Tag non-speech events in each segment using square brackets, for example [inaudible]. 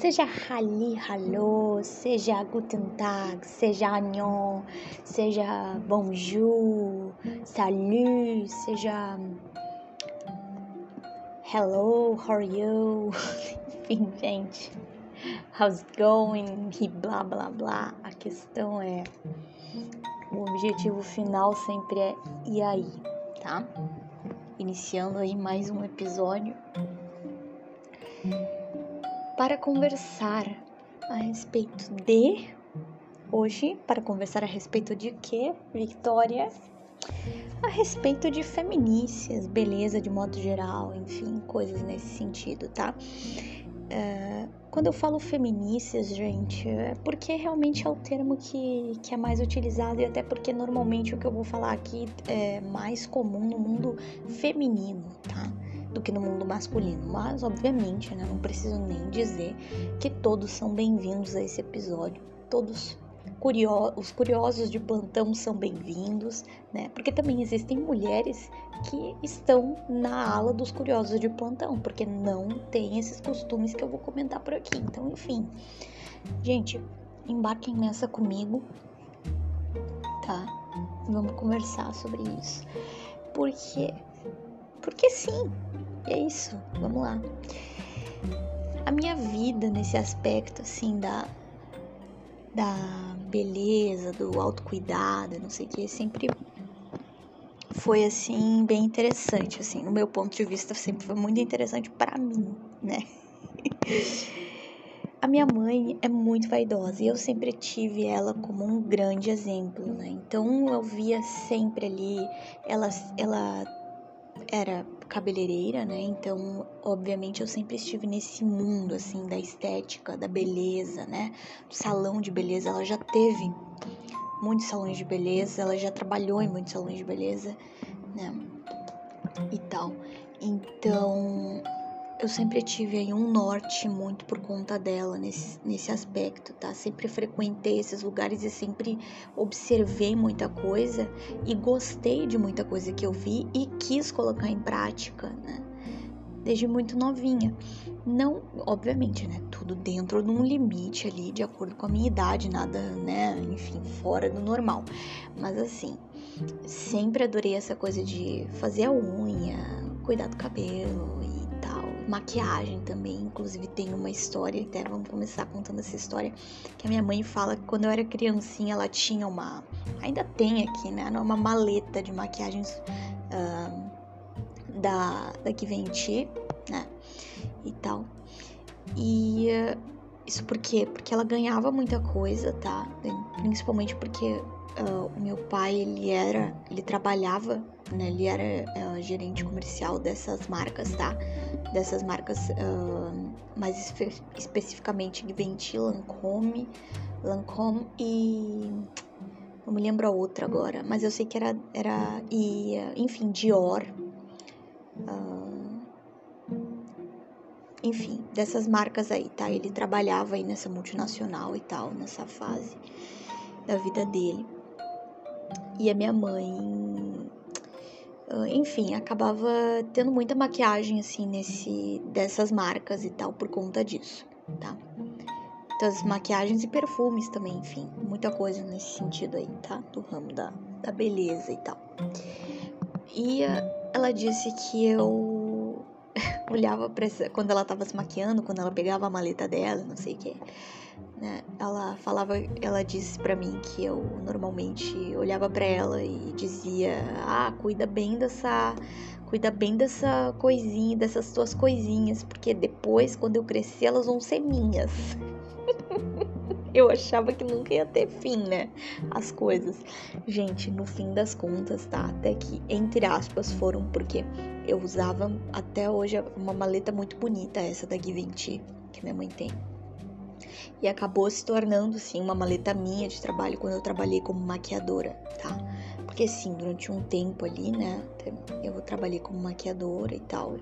Seja Halli Hallo, seja Guten Tag, seja Agnon, seja Bonjour, Salut, seja Hello, how are you? [laughs] Enfim, gente, how's it going? E blá blá blá. A questão é: o objetivo final sempre é e aí, tá? Iniciando aí mais um episódio para conversar a respeito de hoje, para conversar a respeito de quê, Victoria? A respeito de feminícias, beleza de modo geral, enfim, coisas nesse sentido, tá? Uh, quando eu falo feminícias, gente, é porque realmente é o termo que, que é mais utilizado e até porque normalmente o que eu vou falar aqui é mais comum no mundo feminino, tá? Do que no mundo masculino. Mas, obviamente, né, não preciso nem dizer que todos são bem-vindos a esse episódio. Todos curio os curiosos de plantão são bem-vindos, né? Porque também existem mulheres que estão na ala dos curiosos de plantão, porque não tem esses costumes que eu vou comentar por aqui. Então, enfim. Gente, embarquem nessa comigo, tá? Vamos conversar sobre isso. Porque porque sim, é isso, vamos lá. A minha vida nesse aspecto, assim, da, da beleza, do autocuidado, não sei o que, sempre foi, assim, bem interessante, assim, no meu ponto de vista, sempre foi muito interessante para mim, né? [laughs] A minha mãe é muito vaidosa e eu sempre tive ela como um grande exemplo, né? Então eu via sempre ali ela, ela era cabeleireira, né? Então, obviamente, eu sempre estive nesse mundo, assim, da estética, da beleza, né? Salão de beleza. Ela já teve muitos salões de beleza, ela já trabalhou em muitos salões de beleza, né? E tal. Então, eu sempre tive aí um norte muito por conta dela nesse, nesse aspecto, tá? Sempre frequentei esses lugares e sempre observei muita coisa e gostei de muita coisa que eu vi e quis colocar em prática, né? Desde muito novinha. Não, obviamente, né? Tudo dentro de um limite ali, de acordo com a minha idade, nada, né? Enfim, fora do normal. Mas assim, sempre adorei essa coisa de fazer a unha, cuidar do cabelo e maquiagem também. Inclusive tem uma história, até vamos começar contando essa história, que a minha mãe fala que quando eu era criancinha ela tinha uma, ainda tem aqui, né, uma maleta de maquiagens uh, da da Givenchy, né, e tal. E uh, isso por quê? Porque ela ganhava muita coisa, tá? Principalmente porque uh, o meu pai, ele era, ele trabalhava, né, ele era uh, gerente comercial dessas marcas, tá? Dessas marcas, uh, mais espe especificamente Givenchy, Lancome, Lancome e não me lembro a outra agora, mas eu sei que era, era e, enfim, Dior, enfim, dessas marcas aí, tá? Ele trabalhava aí nessa multinacional e tal, nessa fase da vida dele. E a minha mãe, enfim, acabava tendo muita maquiagem assim nesse dessas marcas e tal por conta disso, tá? Das maquiagens e perfumes também, enfim, muita coisa nesse sentido aí, tá? Do ramo da, da beleza e tal. E ah, ela disse que eu [laughs] olhava essa, quando ela tava se maquiando, quando ela pegava a maleta dela, não sei o que né? Ela falava, ela disse para mim que eu normalmente olhava para ela e dizia: "Ah, cuida bem dessa, cuida bem dessa coisinha, dessas tuas coisinhas, porque depois quando eu crescer elas vão ser minhas". [laughs] eu achava que nunca ia ter fim, né? As coisas. Gente, no fim das contas, tá? Até que, entre aspas, foram porque eu usava até hoje uma maleta muito bonita, essa da Givenchy, que minha mãe tem e acabou se tornando, sim, uma maleta minha de trabalho quando eu trabalhei como maquiadora, tá? Porque, sim, durante um tempo ali, né, eu trabalhei como maquiadora e tal,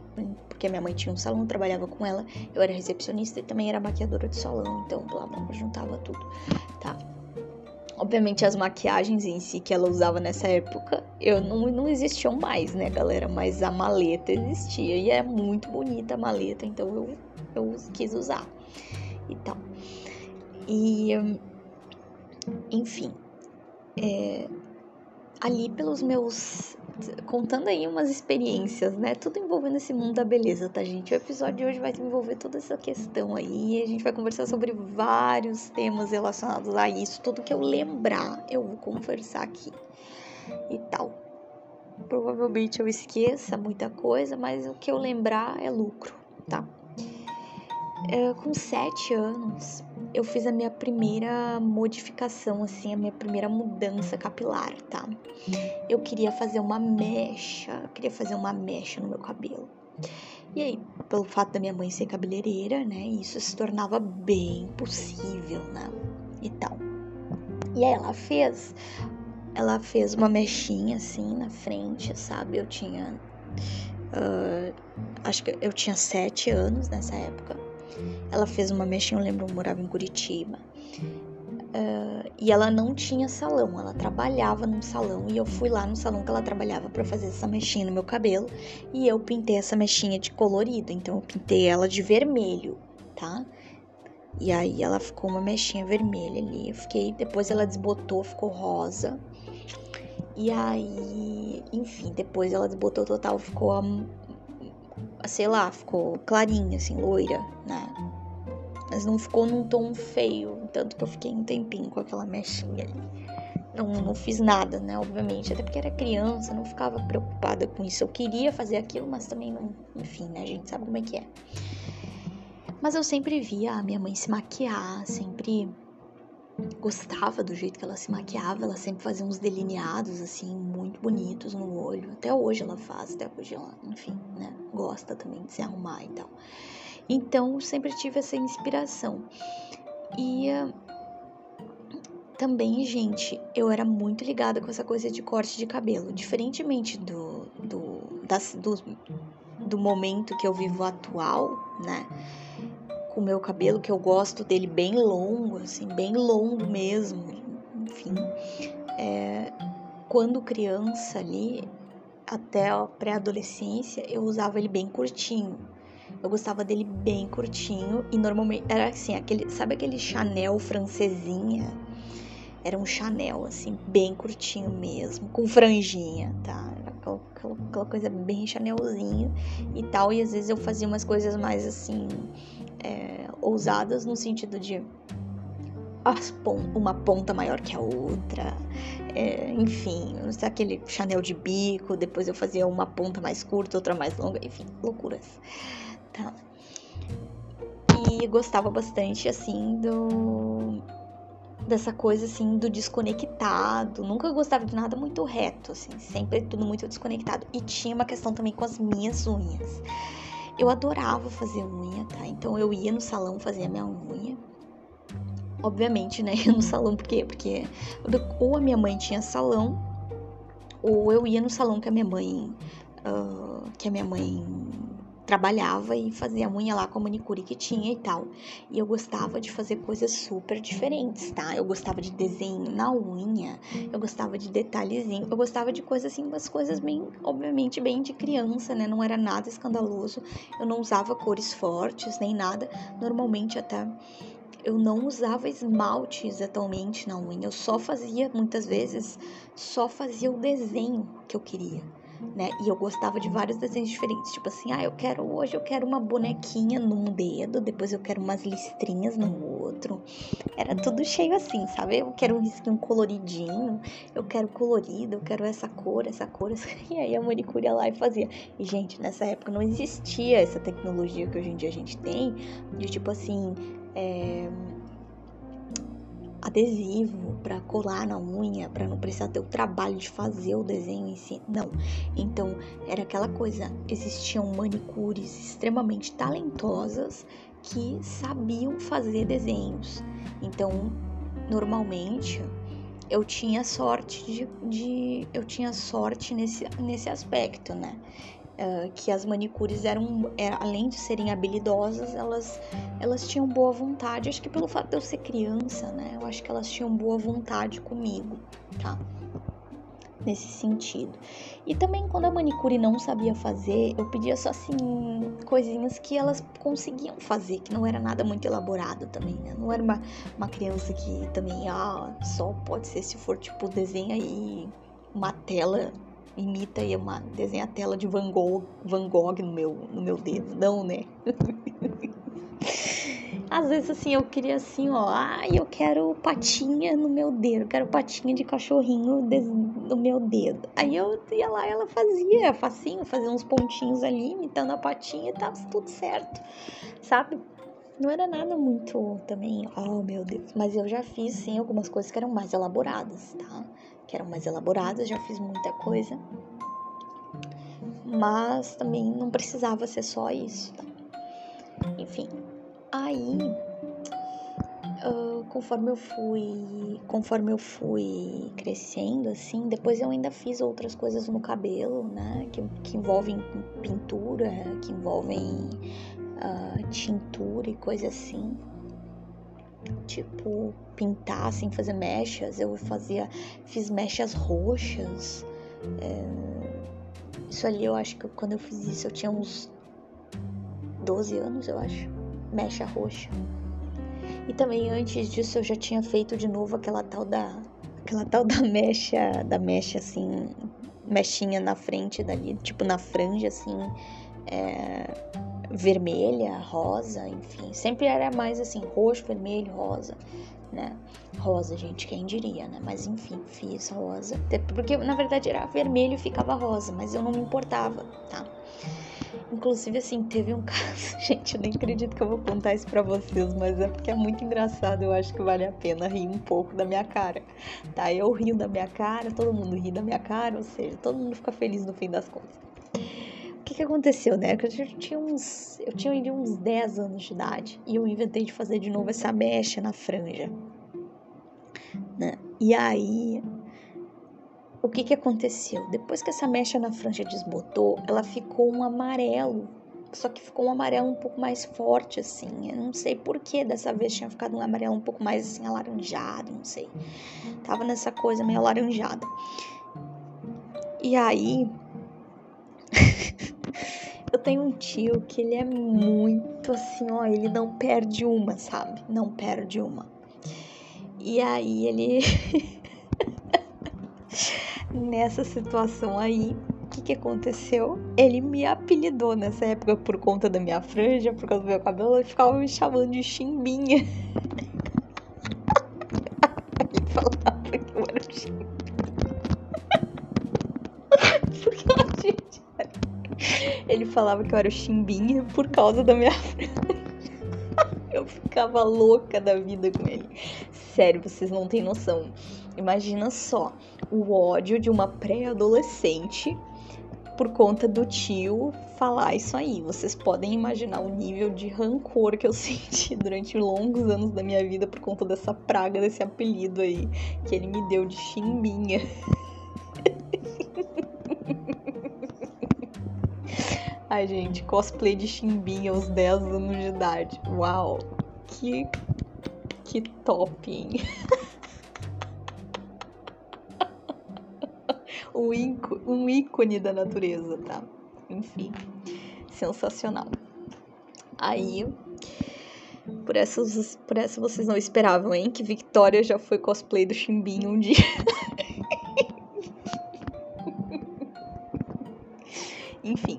porque minha mãe tinha um salão, trabalhava com ela, eu era recepcionista e também era maquiadora de salão, então, blá, blá, juntava tudo, tá? Obviamente as maquiagens em si que ela usava nessa época, eu não, não existiam mais, né, galera? Mas a maleta existia e é muito bonita a maleta, então eu, eu quis usar. e tal. E, enfim, é, ali pelos meus. Contando aí umas experiências, né? Tudo envolvendo esse mundo da beleza, tá, gente? O episódio de hoje vai envolver toda essa questão aí. A gente vai conversar sobre vários temas relacionados a isso. Tudo que eu lembrar, eu vou conversar aqui e tal. Provavelmente eu esqueça muita coisa, mas o que eu lembrar é lucro, tá? É, com sete anos, eu fiz a minha primeira modificação, assim, a minha primeira mudança capilar, tá? Eu queria fazer uma mecha, queria fazer uma mecha no meu cabelo. E aí, pelo fato da minha mãe ser cabeleireira, né, isso se tornava bem possível, né, e tal. E aí ela fez, ela fez uma mechinha assim na frente, sabe? Eu tinha, uh, acho que eu tinha sete anos nessa época. Ela fez uma mexinha, eu lembro, eu morava em Curitiba. Uh, e ela não tinha salão, ela trabalhava num salão e eu fui lá no salão que ela trabalhava para fazer essa mexinha no meu cabelo e eu pintei essa mexinha de colorido, então eu pintei ela de vermelho, tá? E aí ela ficou uma mexinha vermelha ali, eu fiquei, depois ela desbotou, ficou rosa. E aí, enfim, depois ela desbotou total, ficou sei lá, ficou clarinha, assim, loira, né? Mas não ficou num tom feio, tanto que eu fiquei um tempinho com aquela mechinha ali. Não, não fiz nada, né? Obviamente, até porque era criança, não ficava preocupada com isso. Eu queria fazer aquilo, mas também não. Enfim, né? A gente sabe como é que é. Mas eu sempre via a minha mãe se maquiar, sempre gostava do jeito que ela se maquiava, ela sempre fazia uns delineados assim muito bonitos no olho. Até hoje ela faz, até hoje ela, enfim, né, gosta também de se arrumar e tal. Então, sempre tive essa inspiração. E uh, também, gente, eu era muito ligada com essa coisa de corte de cabelo, diferentemente do do, das, do, do momento que eu vivo atual, né? O meu cabelo, que eu gosto dele bem longo, assim, bem longo mesmo. Enfim, é, quando criança ali, até a pré-adolescência, eu usava ele bem curtinho. Eu gostava dele bem curtinho e normalmente era assim, aquele, sabe aquele Chanel francesinha? Era um Chanel assim, bem curtinho mesmo, com franjinha, tá? Aquela, aquela, aquela coisa bem Chanelzinho e tal. E às vezes eu fazia umas coisas mais assim, é, ousadas no sentido de uma ponta maior que a outra, é, enfim, aquele Chanel de bico, depois eu fazia uma ponta mais curta, outra mais longa, enfim, loucuras, tá? E gostava bastante, assim, do dessa coisa assim do desconectado. Nunca gostava de nada muito reto, assim, sempre tudo muito desconectado. E tinha uma questão também com as minhas unhas. Eu adorava fazer unha, tá? Então eu ia no salão fazer a minha unha. Obviamente, né? [laughs] no salão, por quê? Porque ou a minha mãe tinha salão, ou eu ia no salão que a minha mãe. Uh, que a minha mãe trabalhava e fazia unha lá com a manicure que tinha e tal. E eu gostava de fazer coisas super diferentes, tá? Eu gostava de desenho na unha, eu gostava de detalhezinho, eu gostava de coisas assim, umas coisas bem, obviamente, bem de criança, né? Não era nada escandaloso. Eu não usava cores fortes nem nada. Normalmente até eu não usava esmalte exatamente na unha, eu só fazia, muitas vezes, só fazia o desenho que eu queria né? E eu gostava de vários desenhos diferentes, tipo assim, ah, eu quero hoje eu quero uma bonequinha num dedo, depois eu quero umas listrinhas no outro. Era tudo cheio assim, sabe? Eu quero um risquinho coloridinho, eu quero colorido, eu quero essa cor, essa cor. Essa... [laughs] E aí a manicure ia lá e fazia. E gente, nessa época não existia essa tecnologia que hoje em dia a gente tem, de tipo assim, é adesivo para colar na unha, para não precisar ter o trabalho de fazer o desenho em si. Não. Então, era aquela coisa, existiam manicures extremamente talentosas que sabiam fazer desenhos. Então, normalmente eu tinha sorte de, de eu tinha sorte nesse, nesse aspecto, né? Uh, que as manicures eram, era, é, além de serem habilidosas, elas, elas tinham boa vontade. Acho que pelo fato de eu ser criança, né? Eu acho que elas tinham boa vontade comigo, tá? nesse sentido. E também quando a manicure não sabia fazer, eu pedia só assim coisinhas que elas conseguiam fazer, que não era nada muito elaborado também, né? Não era uma, uma criança que também, ah, só pode ser se for tipo desenha aí uma tela imita aí uma desenha a tela de Van Gogh, Van Gogh no meu no meu dedo, não, né? [laughs] Às vezes, assim, eu queria assim, ó, ai, eu quero patinha no meu dedo, eu quero patinha de cachorrinho no meu dedo. Aí eu ia lá ela fazia, facinho, fazia uns pontinhos ali, imitando a patinha e tava tudo certo, sabe? Não era nada muito também, oh meu Deus, mas eu já fiz sim algumas coisas que eram mais elaboradas, tá? Que eram mais elaboradas, já fiz muita coisa. Mas também não precisava ser só isso, tá? Enfim, Aí, uh, conforme eu fui, conforme eu fui crescendo, assim, depois eu ainda fiz outras coisas no cabelo, né, que, que envolvem pintura, que envolvem uh, tintura e coisa assim. Tipo, pintar, assim, fazer mechas. Eu fazia, fiz mechas roxas. É, isso ali eu acho que quando eu fiz isso eu tinha uns 12 anos, eu acho mecha roxa. E também antes disso eu já tinha feito de novo aquela tal da aquela tal da mecha, da mecha assim, mechinha na frente dali, tipo na franja assim, é, vermelha, rosa, enfim, sempre era mais assim, roxo, vermelho, rosa, né? Rosa, gente, quem diria, né? Mas enfim, fiz rosa, porque na verdade era vermelho e ficava rosa, mas eu não me importava, tá? Inclusive, assim, teve um [laughs] caso. Gente, eu nem acredito que eu vou contar isso pra vocês, mas é porque é muito engraçado. Eu acho que vale a pena rir um pouco da minha cara. Tá? Eu rio da minha cara, todo mundo ri da minha cara, ou seja, todo mundo fica feliz no fim das contas. Que, que aconteceu, né? Que eu tinha uns. Eu tinha ainda uns 10 anos de idade e eu inventei de fazer de novo essa mecha na franja. Né? E aí o que, que aconteceu? Depois que essa mecha na franja desbotou, ela ficou um amarelo. Só que ficou um amarelo um pouco mais forte, assim. Eu não sei por que dessa vez tinha ficado um amarelo um pouco mais assim, alaranjado, não sei. Tava nessa coisa meio alaranjada. E aí. [laughs] eu tenho um tio que ele é muito assim, ó, ele não perde uma, sabe? Não perde uma. E aí ele. [laughs] nessa situação aí, o que, que aconteceu? Ele me apelidou nessa época por conta da minha franja, por causa do meu cabelo, ele ficava me chamando de chimbinha. [laughs] ele falava que eu era chimbinha. [laughs] Porque, ele falava que eu era o chimbinha por causa da minha [laughs] franja. Eu ficava louca da vida com ele. Sério, vocês não têm noção. Imagina só o ódio de uma pré-adolescente por conta do tio falar isso aí. Vocês podem imaginar o nível de rancor que eu [laughs] senti durante longos anos da minha vida por conta dessa praga, desse apelido aí que ele me deu de chimbinha. Ai, gente, cosplay de chimbinha aos 10 anos de idade. Uau! Que que top, hein? [laughs] um, ícone, um ícone da natureza, tá? Enfim, sensacional. Aí, por essa, por essa vocês não esperavam, hein? Que Victoria já foi cosplay do Chimbinho um dia. [laughs] Enfim.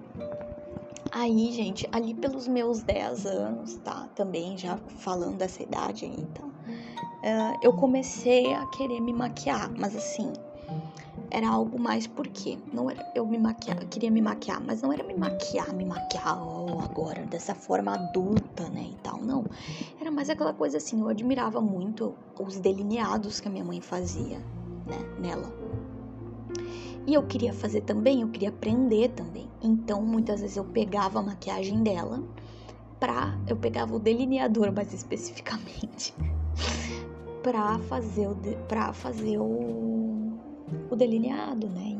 Aí, gente, ali pelos meus 10 anos, tá? Também já falando dessa idade aí, tá? Uh, eu comecei a querer me maquiar, mas assim, era algo mais porque não era eu me maquiar, eu queria me maquiar, mas não era me maquiar, me maquiar oh, agora dessa forma adulta, né, e tal, não. Era mais aquela coisa assim, eu admirava muito os delineados que a minha mãe fazia, né, nela. E eu queria fazer também, eu queria aprender também. Então, muitas vezes eu pegava a maquiagem dela pra eu pegava o delineador mais especificamente [laughs] para fazer o para fazer o o delineado, né?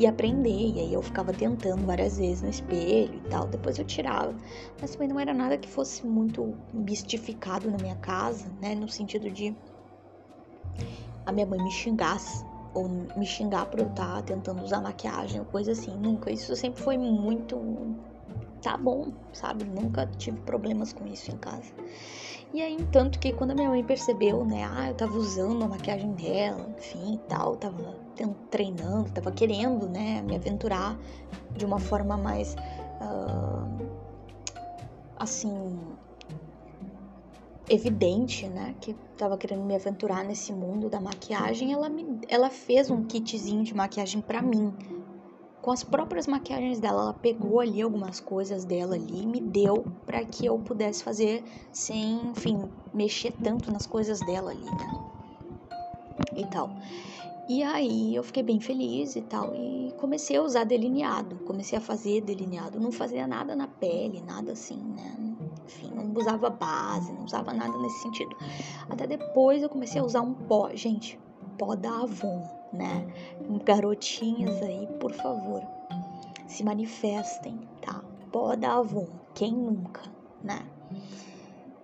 E, e, aprender. E aí eu ficava tentando várias vezes no espelho e tal. Depois eu tirava. Mas também não era nada que fosse muito mistificado na minha casa, né? No sentido de a minha mãe me xingasse ou me xingar por eu estar tá tentando usar maquiagem ou coisa assim. Nunca. Isso sempre foi muito. Tá bom, sabe? Nunca tive problemas com isso em casa. E aí, tanto que quando a minha mãe percebeu, né, ah, eu tava usando a maquiagem dela, enfim e tal, tava treinando, tava querendo, né, me aventurar de uma forma mais, uh, assim, evidente, né, que tava querendo me aventurar nesse mundo da maquiagem, ela, me, ela fez um kitzinho de maquiagem para mim, com as próprias maquiagens dela. Ela pegou ali algumas coisas dela ali e me deu para que eu pudesse fazer sem, enfim, mexer tanto nas coisas dela ali, né? E tal. E aí eu fiquei bem feliz e tal. E comecei a usar delineado. Comecei a fazer delineado. Não fazia nada na pele, nada assim, né? Enfim, não usava base, não usava nada nesse sentido. Até depois eu comecei a usar um pó. Gente, pó da Avon, né? Garotinhas aí, por favor, se manifestem, tá? Pó da Avon, quem nunca, né?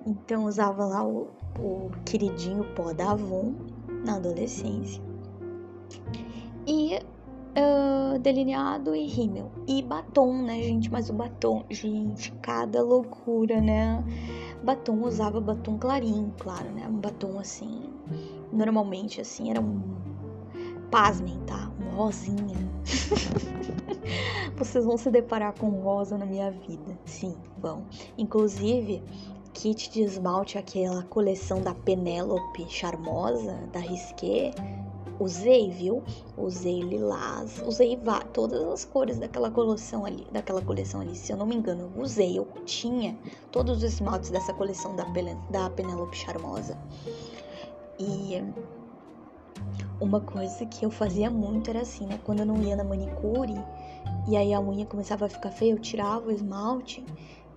Então usava lá o, o queridinho pó da Avon na adolescência. E uh, delineado e rímel. E batom, né, gente? Mas o batom, gente, cada loucura, né? Batom usava batom clarinho, claro, né? Um batom assim. Normalmente, assim, era um. Pasmem, tá? Um rosinha. [laughs] Vocês vão se deparar com rosa na minha vida. Sim, vão. Inclusive, kit de esmalte, aquela coleção da Penélope Charmosa, da Risqué, usei, viu? Usei lilás, usei todas as cores daquela coleção ali, daquela coleção ali, se eu não me engano, usei, eu tinha todos os esmaltes dessa coleção da, da Penélope Charmosa. E uma coisa que eu fazia muito era assim, né? Quando eu não ia na manicure e aí a unha começava a ficar feia, eu tirava o esmalte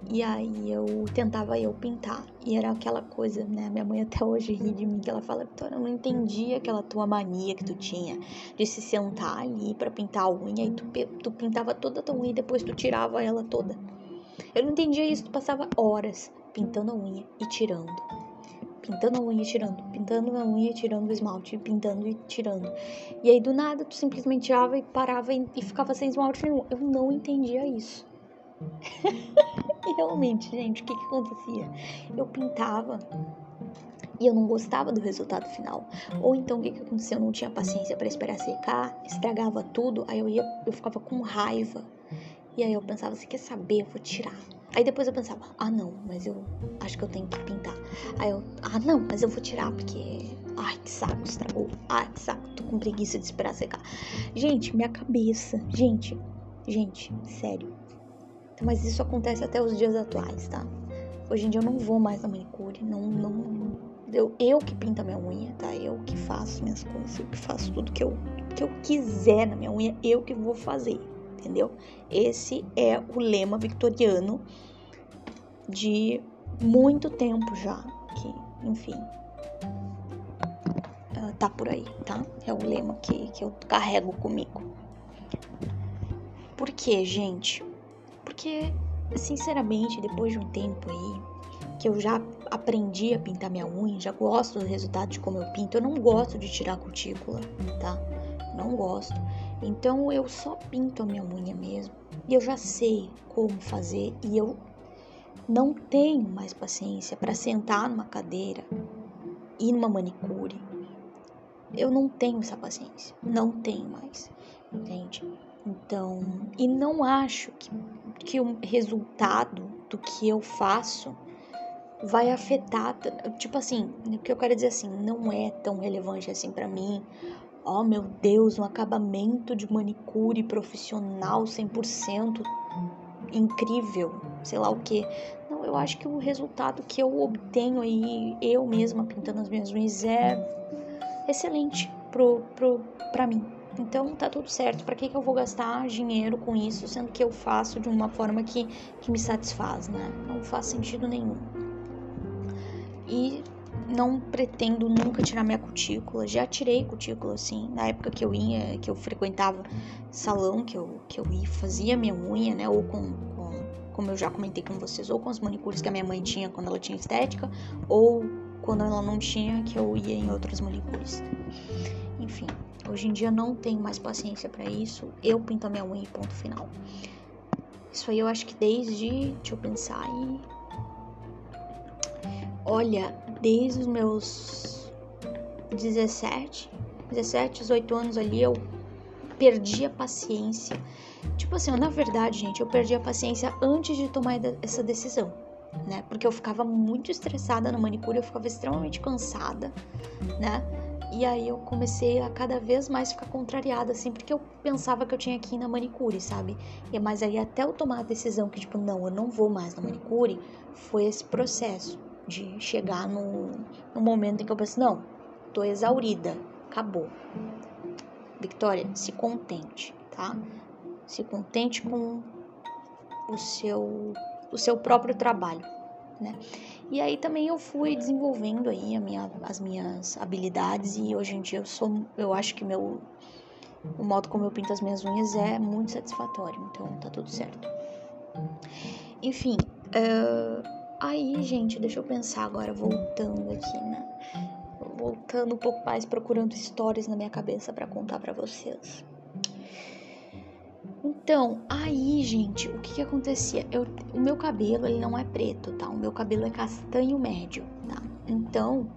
e aí eu tentava eu pintar. E era aquela coisa, né? Minha mãe até hoje ri de mim, que ela fala, Vitória, eu não entendi aquela tua mania que tu tinha de se sentar ali para pintar a unha e tu, tu pintava toda a tua unha e depois tu tirava ela toda. Eu não entendia isso, tu passava horas pintando a unha e tirando. Pintando a unha e tirando, pintando a unha e tirando o esmalte, pintando e tirando. E aí do nada tu simplesmente tirava e parava e, e ficava sem esmalte nenhum. Eu não entendia isso. [laughs] realmente, gente, o que, que acontecia? Eu pintava e eu não gostava do resultado final. Ou então o que, que aconteceu? Eu não tinha paciência para esperar secar, estragava tudo, aí eu ia, eu ficava com raiva. E aí eu pensava, você quer saber? Eu vou tirar. Aí depois eu pensava, ah não, mas eu acho que eu tenho que pintar. Aí eu, ah não, mas eu vou tirar porque. Ai, que saco, estragou. Ai, que saco, tô com preguiça de esperar secar. Gente, minha cabeça. Gente, gente, sério. Mas isso acontece até os dias atuais, tá? Hoje em dia eu não vou mais na manicure, não, não, eu, eu que pinto a minha unha, tá? Eu que faço minhas coisas, eu que faço tudo que eu, que eu quiser na minha unha, eu que vou fazer, entendeu? Esse é o lema victoriano de muito tempo já, que, enfim, ah, tá por aí, tá? É o lema que, que eu carrego comigo. Por quê, gente? Porque, sinceramente, depois de um tempo aí, que eu já aprendi a pintar minha unha, já gosto do resultado de como eu pinto, eu não gosto de tirar cutícula, tá? Não gosto. Então eu só pinto a minha unha mesmo. E eu já sei como fazer e eu não tenho mais paciência para sentar numa cadeira e numa manicure. Eu não tenho essa paciência, não tenho mais, entende? Então, e não acho que, que o resultado do que eu faço vai afetar, tipo assim, o que eu quero dizer assim, não é tão relevante assim para mim. Oh, meu Deus, um acabamento de manicure profissional 100% incrível, sei lá o que. Não, eu acho que o resultado que eu obtenho aí, eu mesma pintando as minhas unhas, é excelente pro, pro, pra mim. Então tá tudo certo. Para que, que eu vou gastar dinheiro com isso, sendo que eu faço de uma forma que, que me satisfaz, né? Não faz sentido nenhum. E não pretendo nunca tirar minha cutícula. Já tirei cutícula, assim, na época que eu ia, que eu frequentava salão, que eu, que eu ia, fazia minha unha, né? Ou com, com, como eu já comentei com vocês, ou com as manicures que a minha mãe tinha quando ela tinha estética, ou quando ela não tinha, que eu ia em outras manicures. Enfim, Hoje em dia não tenho mais paciência para isso. Eu pinto a minha unha e ponto final. Isso aí eu acho que desde. Deixa eu pensar aí. Olha, desde os meus 17, 17, 18 anos ali, eu perdi a paciência. Tipo assim, na verdade, gente, eu perdi a paciência antes de tomar essa decisão, né? Porque eu ficava muito estressada na manicure, eu ficava extremamente cansada, né? E aí eu comecei a cada vez mais ficar contrariada, assim, porque eu pensava que eu tinha que ir na manicure, sabe? E, mas aí até eu tomar a decisão que, tipo, não, eu não vou mais na manicure, foi esse processo de chegar no, no momento em que eu pensei, não, tô exaurida, acabou. Victoria, se contente, tá? Se contente com o seu, o seu próprio trabalho, né? E aí também eu fui desenvolvendo aí minha, as minhas habilidades e hoje em dia eu sou, eu acho que meu o modo como eu pinto as minhas unhas é muito satisfatório, então tá tudo certo. Enfim, uh, aí gente, deixa eu pensar agora voltando aqui, né? Voltando um pouco mais, procurando histórias na minha cabeça para contar para vocês. Então, aí, gente, o que que acontecia? Eu, o meu cabelo, ele não é preto, tá? O meu cabelo é castanho médio, tá? Então,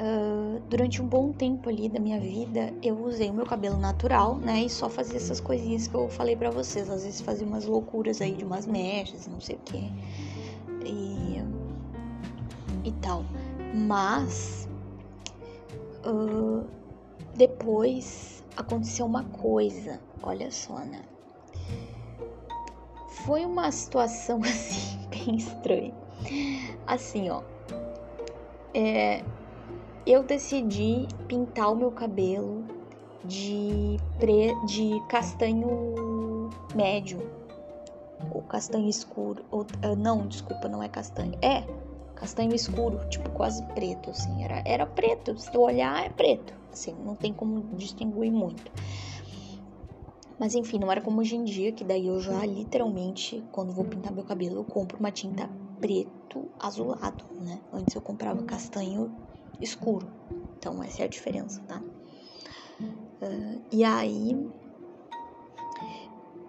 uh, durante um bom tempo ali da minha vida, eu usei o meu cabelo natural, né? E só fazia essas coisinhas que eu falei para vocês. Às vezes fazia umas loucuras aí de umas mechas, não sei o que. E, e tal. Mas, uh, depois aconteceu uma coisa olha só, né? Foi uma situação [laughs] assim, bem estranha. Assim, ó. É, eu decidi pintar o meu cabelo de, pre, de castanho médio. Ou castanho escuro. Ou, ah, não, desculpa, não é castanho. É, castanho escuro, tipo quase preto, assim. Era, era preto. Se tu olhar, é preto. Assim, não tem como distinguir muito. Mas enfim, não era como hoje em dia, que daí eu já literalmente, quando vou pintar meu cabelo, eu compro uma tinta preto azulado, né? Antes eu comprava castanho escuro. Então essa é a diferença, tá? Uh, e aí,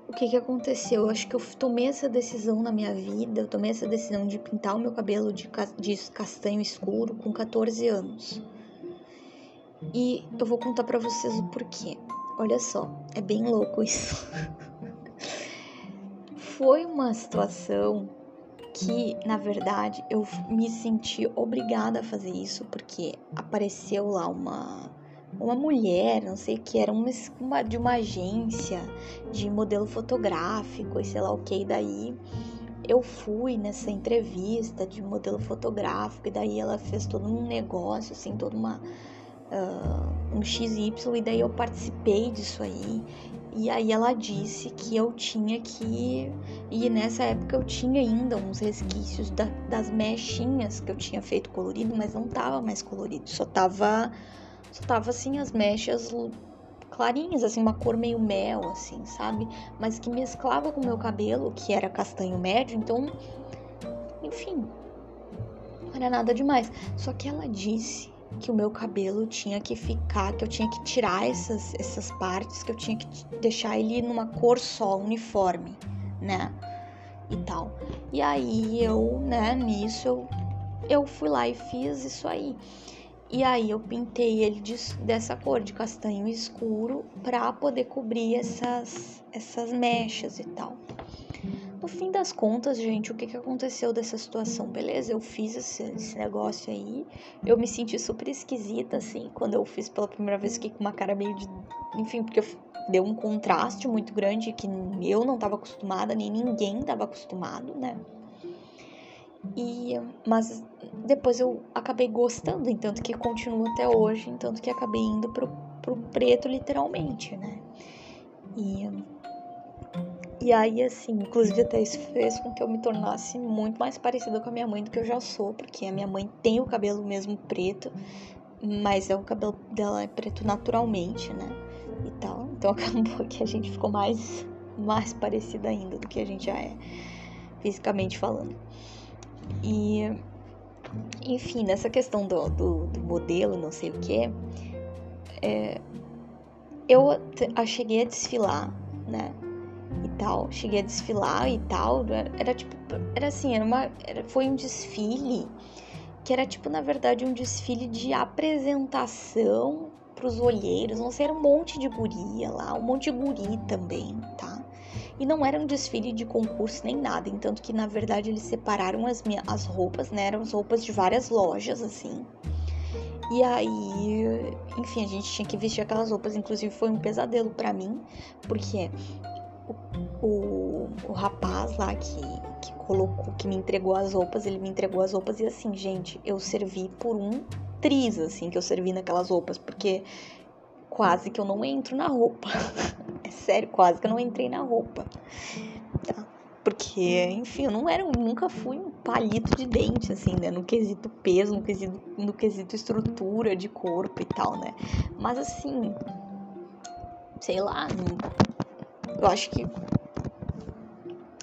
o que que aconteceu? Eu acho que eu tomei essa decisão na minha vida, eu tomei essa decisão de pintar o meu cabelo de, de castanho escuro com 14 anos. E eu vou contar para vocês o porquê. Olha só, é bem louco isso. Foi uma situação que, na verdade, eu me senti obrigada a fazer isso porque apareceu lá uma uma mulher, não sei o que, era uma, uma de uma agência de modelo fotográfico e sei lá o que, e daí eu fui nessa entrevista de modelo fotográfico e daí ela fez todo um negócio, assim, toda uma uh, um XY, e daí eu participei disso aí. E aí ela disse que eu tinha que. E nessa época eu tinha ainda uns resquícios da, das mechinhas que eu tinha feito colorido, mas não tava mais colorido, só tava. Só tava assim as mechas clarinhas, assim, uma cor meio mel, assim, sabe? Mas que mesclava com o meu cabelo, que era castanho médio, então. Enfim. Não era nada demais. Só que ela disse que o meu cabelo tinha que ficar, que eu tinha que tirar essas, essas partes, que eu tinha que deixar ele numa cor só, uniforme, né? E tal. E aí eu, né, nisso eu, eu fui lá e fiz isso aí. E aí eu pintei ele de, dessa cor, de castanho escuro, pra poder cobrir essas, essas mechas e tal. No fim das contas, gente, o que, que aconteceu dessa situação? Beleza, eu fiz esse, esse, negócio aí. Eu me senti super esquisita, assim, quando eu fiz pela primeira vez, fiquei com uma cara meio de. Enfim, porque deu um contraste muito grande que eu não estava acostumada, nem ninguém estava acostumado, né? E, mas depois eu acabei gostando, entanto que continuo até hoje, entanto que acabei indo pro, pro preto literalmente, né? E e aí, assim, inclusive até isso fez com que eu me tornasse muito mais parecida com a minha mãe do que eu já sou, porque a minha mãe tem o cabelo mesmo preto, mas é o cabelo dela é preto naturalmente, né? E tal. Então [laughs] acabou que a gente ficou mais, mais parecida ainda do que a gente já é, fisicamente falando. E, enfim, nessa questão do, do, do modelo, não sei o que, é, eu, eu cheguei a desfilar, né? Tal, cheguei a desfilar e tal. Era tipo, era assim, era uma, era, foi um desfile que era tipo, na verdade, um desfile de apresentação para os olheiros. Não sei, era um monte de guria lá, um monte de guri também, tá? E não era um desfile de concurso nem nada, entanto que na verdade eles separaram as, minhas, as roupas, né? Eram as roupas de várias lojas, assim. E aí, enfim, a gente tinha que vestir aquelas roupas. Inclusive, foi um pesadelo para mim, porque o, o, o, rapaz lá que, que colocou, que me entregou as roupas, ele me entregou as roupas e assim, gente, eu servi por um triz, assim, que eu servi naquelas roupas, porque quase que eu não entro na roupa. [laughs] é sério, quase que eu não entrei na roupa. Tá? Porque, enfim, eu não era, nunca fui um palito de dente, assim, né? No quesito peso, no quesito, no quesito estrutura de corpo e tal, né? Mas assim, sei lá, eu acho que.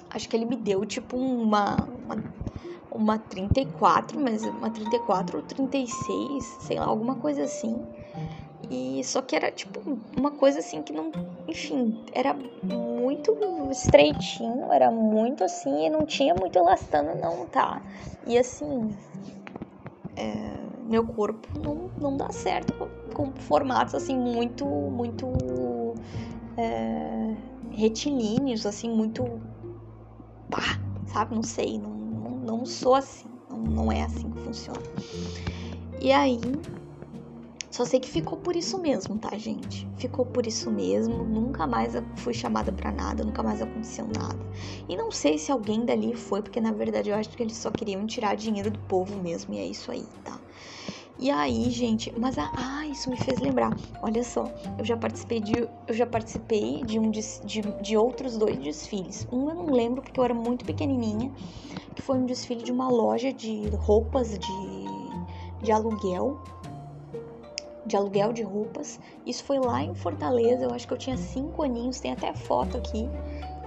Acho que ele me deu tipo uma, uma, uma 34, mas uma 34 ou 36, sei lá, alguma coisa assim. E só que era tipo uma coisa assim que não, enfim, era muito estreitinho, era muito assim e não tinha muito elastano não, tá? E assim, é, meu corpo não, não dá certo com, com formatos assim muito, muito é, retilíneos, assim, muito pá, sabe? Não sei, não, não, não sou assim, não, não é assim que funciona. E aí, só sei que ficou por isso mesmo, tá, gente? Ficou por isso mesmo. Nunca mais fui chamada para nada, nunca mais aconteceu nada. E não sei se alguém dali foi, porque na verdade eu acho que eles só queriam tirar dinheiro do povo mesmo, e é isso aí, tá? E aí, gente, mas ah, isso me fez lembrar. Olha só, eu já participei de eu já participei de um de, de, outros dois desfiles. Um eu não lembro porque eu era muito pequenininha, que foi um desfile de uma loja de roupas de de aluguel de aluguel de roupas. Isso foi lá em Fortaleza, eu acho que eu tinha cinco aninhos, tem até foto aqui.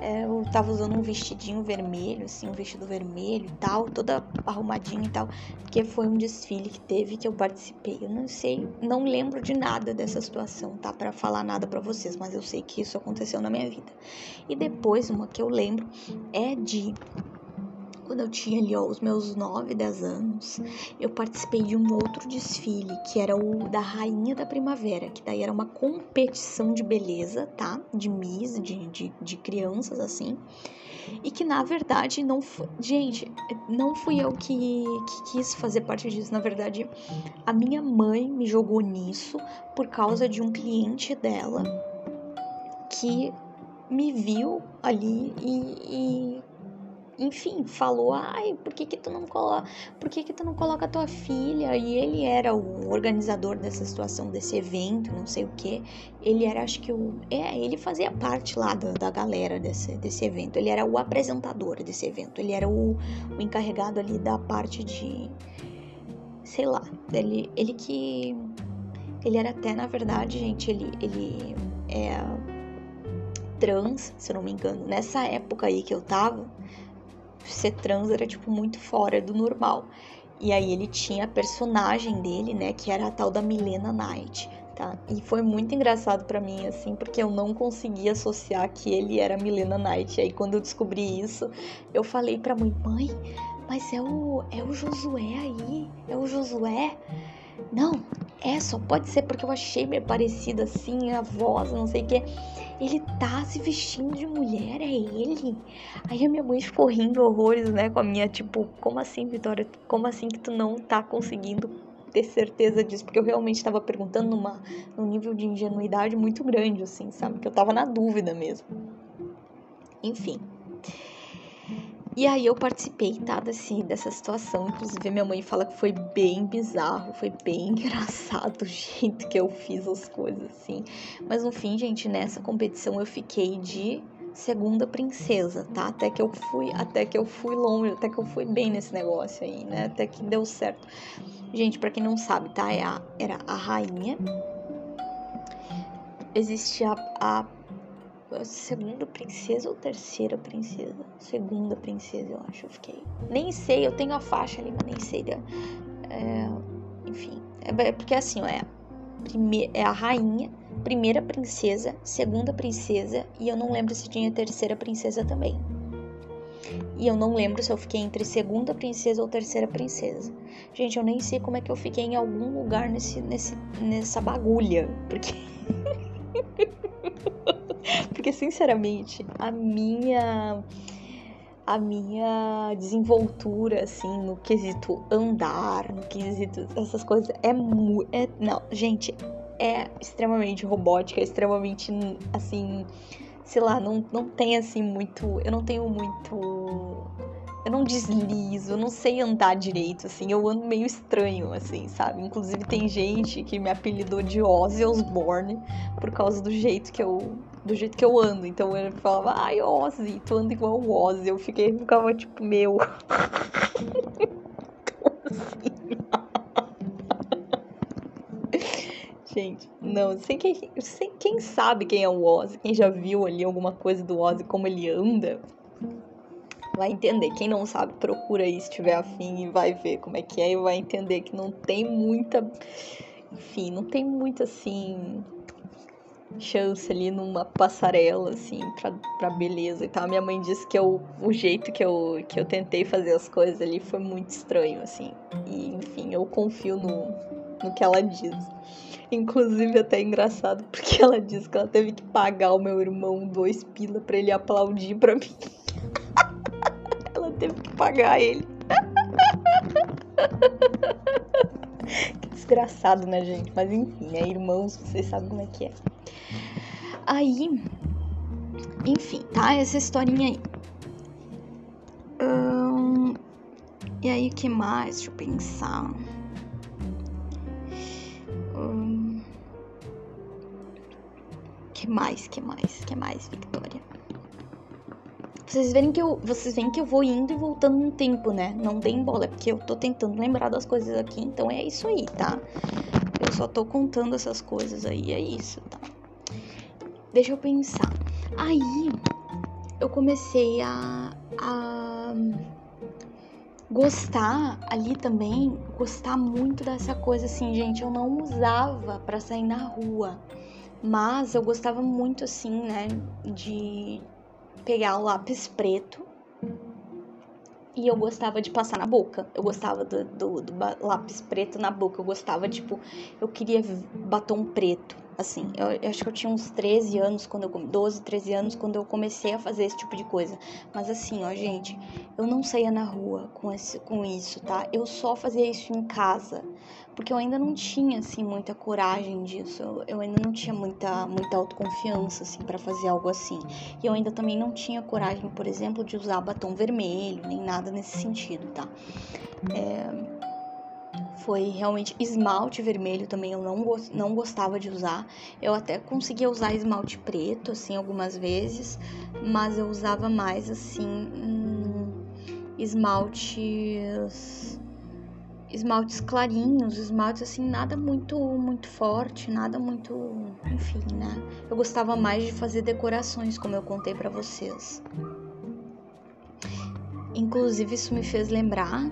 É, eu tava usando um vestidinho vermelho, assim, um vestido vermelho e tal, toda arrumadinha e tal, porque foi um desfile que teve que eu participei. Eu não sei, não lembro de nada dessa situação, tá? Para falar nada para vocês, mas eu sei que isso aconteceu na minha vida. E depois, uma que eu lembro é de quando eu tinha ali ó, os meus 9, 10 anos, eu participei de um outro desfile, que era o da Rainha da Primavera, que daí era uma competição de beleza, tá? De Miss, de, de, de crianças, assim. E que na verdade não foi. Gente, não fui eu que, que quis fazer parte disso. Na verdade, a minha mãe me jogou nisso por causa de um cliente dela que me viu ali e, e enfim, falou: "Ai, por que que tu não coloca, por que que tu não coloca tua filha?" E ele era o organizador dessa situação desse evento, não sei o que. Ele era, acho que o é, ele fazia parte lá da, da galera desse desse evento. Ele era o apresentador desse evento. Ele era o, o encarregado ali da parte de sei lá, ele ele que ele era até, na verdade, gente, ele ele é trans, se eu não me engano. Nessa época aí que eu tava, ser trans era, tipo, muito fora do normal. E aí ele tinha a personagem dele, né, que era a tal da Milena Knight, tá? E foi muito engraçado para mim, assim, porque eu não conseguia associar que ele era Milena Knight. E aí quando eu descobri isso, eu falei pra mãe, mãe, mas é o, é o Josué aí, é o Josué. Não, é, só pode ser porque eu achei meio parecida assim, a voz, não sei o que. Ele tá se vestindo de mulher, é ele? Aí a minha mãe ficou rindo horrores, né, com a minha, tipo, como assim, Vitória? Como assim que tu não tá conseguindo ter certeza disso? Porque eu realmente tava perguntando numa, num nível de ingenuidade muito grande, assim, sabe? Que eu tava na dúvida mesmo. Enfim. E aí eu participei, tá, desse, dessa situação. Inclusive, minha mãe fala que foi bem bizarro, foi bem [laughs] engraçado o jeito que eu fiz as coisas, assim. Mas no fim, gente, nessa competição eu fiquei de segunda princesa, tá? Até que eu fui, até que eu fui longe, até que eu fui bem nesse negócio aí, né? Até que deu certo. Gente, para quem não sabe, tá? É a, era a rainha. Existe a, a segunda princesa ou terceira princesa? Segunda princesa, eu acho. Eu fiquei. Nem sei, eu tenho a faixa ali, mas nem sei. É, enfim, é, é porque assim, é, é a rainha, primeira princesa, segunda princesa e eu não lembro se tinha terceira princesa também. E eu não lembro se eu fiquei entre segunda princesa ou terceira princesa. Gente, eu nem sei como é que eu fiquei em algum lugar nesse, nesse, nessa bagulha. Porque. [laughs] [laughs] porque, sinceramente, a minha. A minha desenvoltura, assim, no quesito andar, no quesito. Essas coisas, é muito. É, não, gente, é extremamente robótica, é extremamente, assim sei lá, não, não tem assim muito. Eu não tenho muito. Eu não deslizo, eu não sei andar direito, assim, eu ando meio estranho, assim, sabe? Inclusive tem gente que me apelidou de Ozzy Osbourne por causa do jeito que eu. Do jeito que eu ando. Então ele falava, ai, Ozzy, tu anda igual o Ozzy. Eu fiquei, ficava tipo, meu. [laughs] Gente, não, sem quem, sem, quem sabe quem é o Ozzy, quem já viu ali alguma coisa do Ozzy, como ele anda, vai entender. Quem não sabe, procura aí se tiver afim e vai ver como é que é e vai entender que não tem muita. Enfim, não tem muita assim. Chance ali numa passarela, assim, pra, pra beleza e tal. Minha mãe disse que eu, o jeito que eu, que eu tentei fazer as coisas ali foi muito estranho, assim. E, enfim, eu confio no, no que ela diz. Inclusive, até é engraçado, [laughs] porque ela disse que ela teve que pagar o meu irmão dois pila pra ele aplaudir pra mim. [laughs] ela teve que pagar ele. [laughs] que desgraçado, né, gente? Mas enfim, é irmãos, vocês sabem como é que é. Aí, enfim, tá? Essa historinha aí. Hum, e aí, o que mais? Deixa eu pensar. que mais? Que mais? Que mais, Victoria? Vocês veem que eu, vocês veem que eu vou indo e voltando no tempo, né? Não tem bola, é porque eu tô tentando lembrar das coisas aqui, então é isso aí, tá? Eu só tô contando essas coisas aí, é isso, tá? Deixa eu pensar. Aí eu comecei a, a gostar ali também, gostar muito dessa coisa assim, gente, eu não usava para sair na rua. Mas eu gostava muito assim, né, de pegar o lápis preto e eu gostava de passar na boca. Eu gostava do, do, do, lápis preto na boca. Eu gostava, tipo, eu queria batom preto. Assim, eu, eu, acho que eu tinha uns 13 anos, quando eu 12, 13 anos, quando eu comecei a fazer esse tipo de coisa. Mas assim, ó, gente, eu não saía na rua com, esse, com isso, tá? Eu só fazia isso em casa porque eu ainda não tinha assim muita coragem disso. Eu, eu ainda não tinha muita muita autoconfiança assim para fazer algo assim. E eu ainda também não tinha coragem, por exemplo, de usar batom vermelho, nem nada nesse sentido, tá? É, foi realmente esmalte vermelho também eu não, não gostava de usar. Eu até conseguia usar esmalte preto assim algumas vezes, mas eu usava mais assim hum, esmaltes esmaltes clarinhos, esmaltes assim, nada muito muito forte, nada muito, enfim, né? Eu gostava mais de fazer decorações, como eu contei para vocês. Inclusive isso me fez lembrar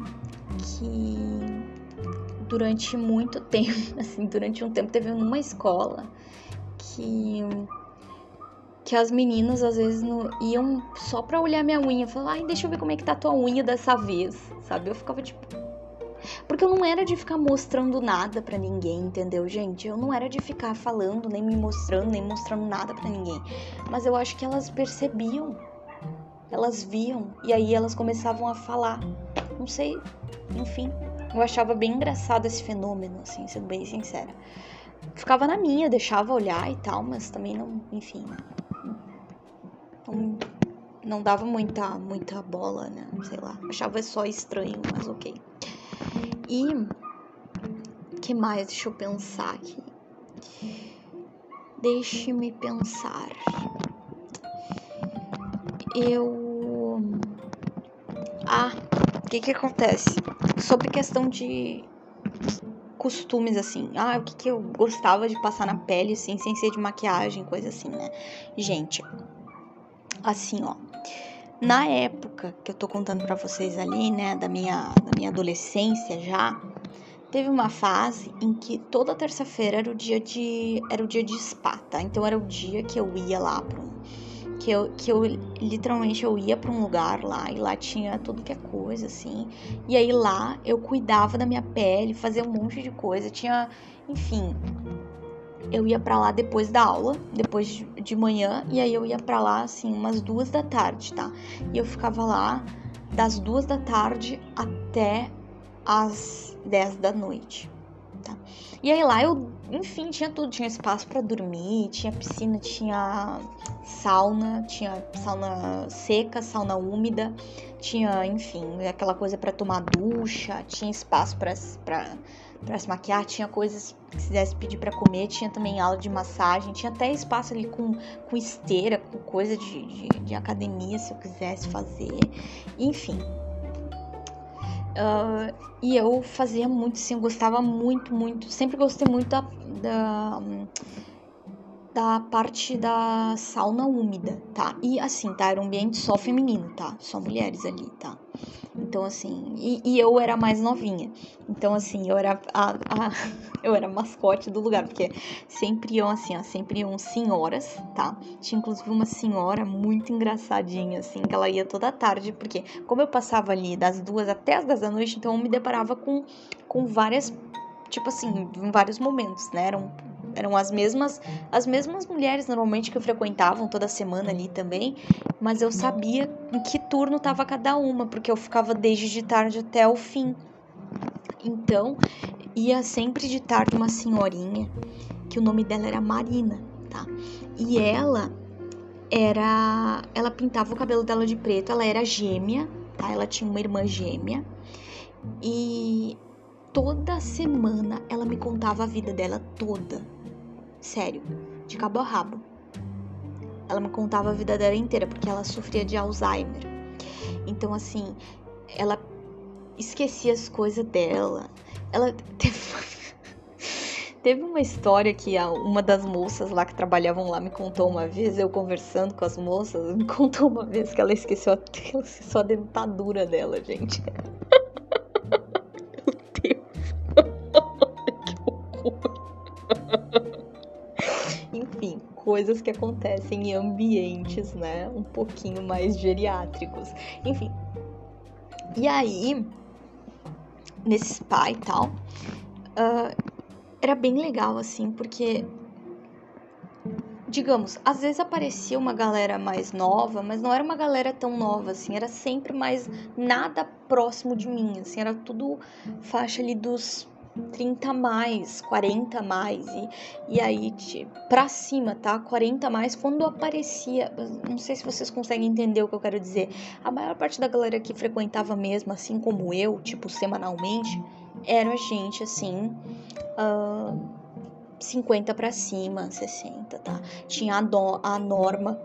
que durante muito [laughs] tempo, assim, durante um tempo teve uma escola que que as meninas às vezes iam só pra olhar minha unha, falar, ai, deixa eu ver como é que tá tua unha dessa vez, sabe? Eu ficava tipo, porque eu não era de ficar mostrando nada para ninguém, entendeu, gente? Eu não era de ficar falando, nem me mostrando, nem mostrando nada para ninguém. Mas eu acho que elas percebiam. Elas viam e aí elas começavam a falar. Não sei, enfim. Eu achava bem engraçado esse fenômeno, assim, sendo bem sincera. Ficava na minha, deixava olhar e tal, mas também não, enfim. Não, não dava muita, muita bola, né? Sei lá. Achava só estranho, mas ok. E que mais? Deixa eu pensar aqui. Deixe-me pensar. Eu. Ah, que que acontece? Sobre questão de costumes, assim. Ah, o que que eu gostava de passar na pele, assim, sem ser de maquiagem, coisa assim, né? Gente, assim, ó na época que eu tô contando para vocês ali, né, da minha, da minha adolescência já, teve uma fase em que toda terça-feira era o dia de era o dia de spa, tá? Então era o dia que eu ia lá para um que eu, que eu literalmente eu ia para um lugar lá e lá tinha tudo que é coisa assim. E aí lá eu cuidava da minha pele, fazia um monte de coisa, tinha, enfim, eu ia para lá depois da aula, depois de manhã, e aí eu ia para lá assim umas duas da tarde, tá? E eu ficava lá das duas da tarde até as dez da noite, E aí lá eu, enfim, tinha tudo, tinha espaço para dormir, tinha piscina, tinha sauna, tinha sauna seca, sauna úmida, tinha, enfim, aquela coisa para tomar ducha, tinha espaço para para se maquiar, tinha coisas que se quisesse pedir para comer, tinha também aula de massagem, tinha até espaço ali com, com esteira, com coisa de, de, de academia se eu quisesse fazer, enfim. Uh, e eu fazia muito, sim, gostava muito, muito, sempre gostei muito da, da da parte da sauna úmida, tá? E assim, tá? Era um ambiente só feminino, tá? Só mulheres ali, tá? Então, assim, e, e eu era mais novinha. Então, assim, eu era a, a, [laughs] eu era mascote do lugar, porque sempre iam, assim, ó, sempre iam senhoras, tá? Tinha inclusive uma senhora muito engraçadinha, assim, que ela ia toda tarde, porque como eu passava ali das duas até as dez da noite, então eu me deparava com, com várias, tipo assim, em vários momentos, né? Eram eram as mesmas as mesmas mulheres normalmente que eu frequentavam toda semana ali também, mas eu sabia em que turno tava cada uma, porque eu ficava desde de tarde até o fim. Então, ia sempre de tarde uma senhorinha, que o nome dela era Marina, tá? E ela era ela pintava o cabelo dela de preto, ela era gêmea, tá? Ela tinha uma irmã gêmea. E toda semana ela me contava a vida dela toda. Sério, de cabo a rabo. Ela me contava a vida dela inteira, porque ela sofria de Alzheimer. Então, assim, ela esquecia as coisas dela. Ela [laughs] teve, teve uma história que uma das moças lá que trabalhavam lá me contou uma vez, eu conversando com as moças, me contou uma vez que ela esqueceu a, [laughs] esqueceu a dentadura dela, gente. [laughs] coisas que acontecem em ambientes, né, um pouquinho mais geriátricos. Enfim. E aí, nesse spa e tal, uh, era bem legal, assim, porque digamos, às vezes aparecia uma galera mais nova, mas não era uma galera tão nova, assim, era sempre mais nada próximo de mim, assim, era tudo faixa ali dos 30 mais, 40 mais, e, e aí pra cima, tá? 40 mais, quando aparecia, não sei se vocês conseguem entender o que eu quero dizer, a maior parte da galera que frequentava mesmo, assim como eu, tipo, semanalmente, era gente, assim, uh, 50 para cima, 60, tá? Tinha a, do, a Norma,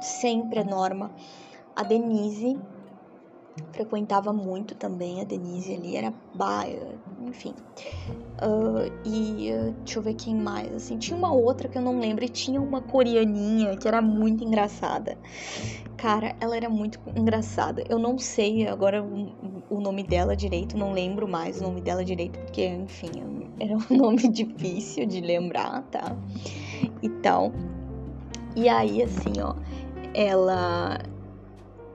sempre a Norma, a Denise, frequentava muito também a Denise ali, era baia, enfim. Uh, e uh, deixa eu ver quem mais, assim, tinha uma outra que eu não lembro, e tinha uma coreaninha que era muito engraçada. Cara, ela era muito engraçada. Eu não sei agora o, nome dela direito, não lembro mais o nome dela direito, porque, enfim, era um [laughs] nome difícil de lembrar, tá? E tal. E aí, assim, ó, ela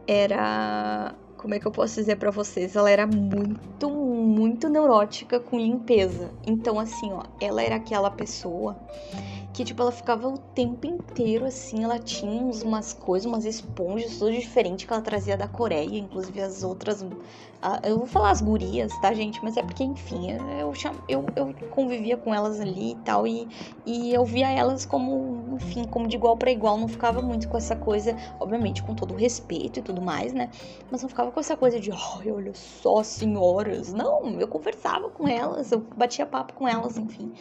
era como é que eu posso dizer para vocês? Ela era muito, muito neurótica com limpeza. Então, assim, ó, ela era aquela pessoa que, tipo, ela ficava o tempo inteiro assim. Ela tinha umas coisas, umas esponjas, tudo diferente que ela trazia da Coreia, inclusive as outras eu vou falar as gurias, tá, gente? Mas é porque, enfim, eu, eu, eu convivia com elas ali e tal, e, e eu via elas como, enfim, como de igual para igual, não ficava muito com essa coisa, obviamente com todo o respeito e tudo mais, né? Mas não ficava com essa coisa de, ai, olha só, senhoras. Não, eu conversava com elas, eu batia papo com elas, enfim.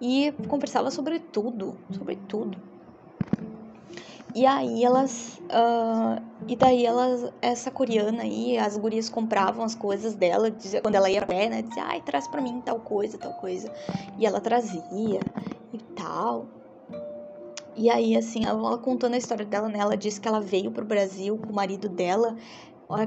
E conversava sobre tudo, sobre tudo. E aí elas. Uh, e daí elas. Essa coreana aí, as gurias compravam as coisas dela, dizia, quando ela ia pra pé, né? Dizia, ai, traz pra mim tal coisa, tal coisa. E ela trazia e tal. E aí, assim, ela contando a história dela, né? Ela disse que ela veio pro Brasil com o marido dela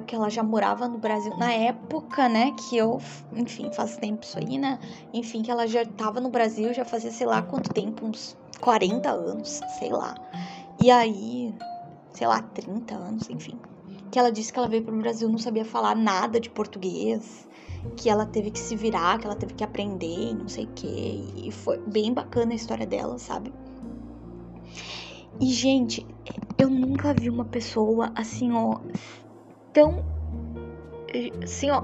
que ela já morava no Brasil na época, né, que eu, enfim, faz tempo isso aí, né? Enfim, que ela já tava no Brasil, já fazia sei lá quanto tempo, uns 40 anos, sei lá. E aí, sei lá, 30 anos, enfim. Que ela disse que ela veio pro Brasil, não sabia falar nada de português, que ela teve que se virar, que ela teve que aprender, não sei o quê. E foi bem bacana a história dela, sabe? E, gente, eu nunca vi uma pessoa assim, ó, tão. Assim, ó,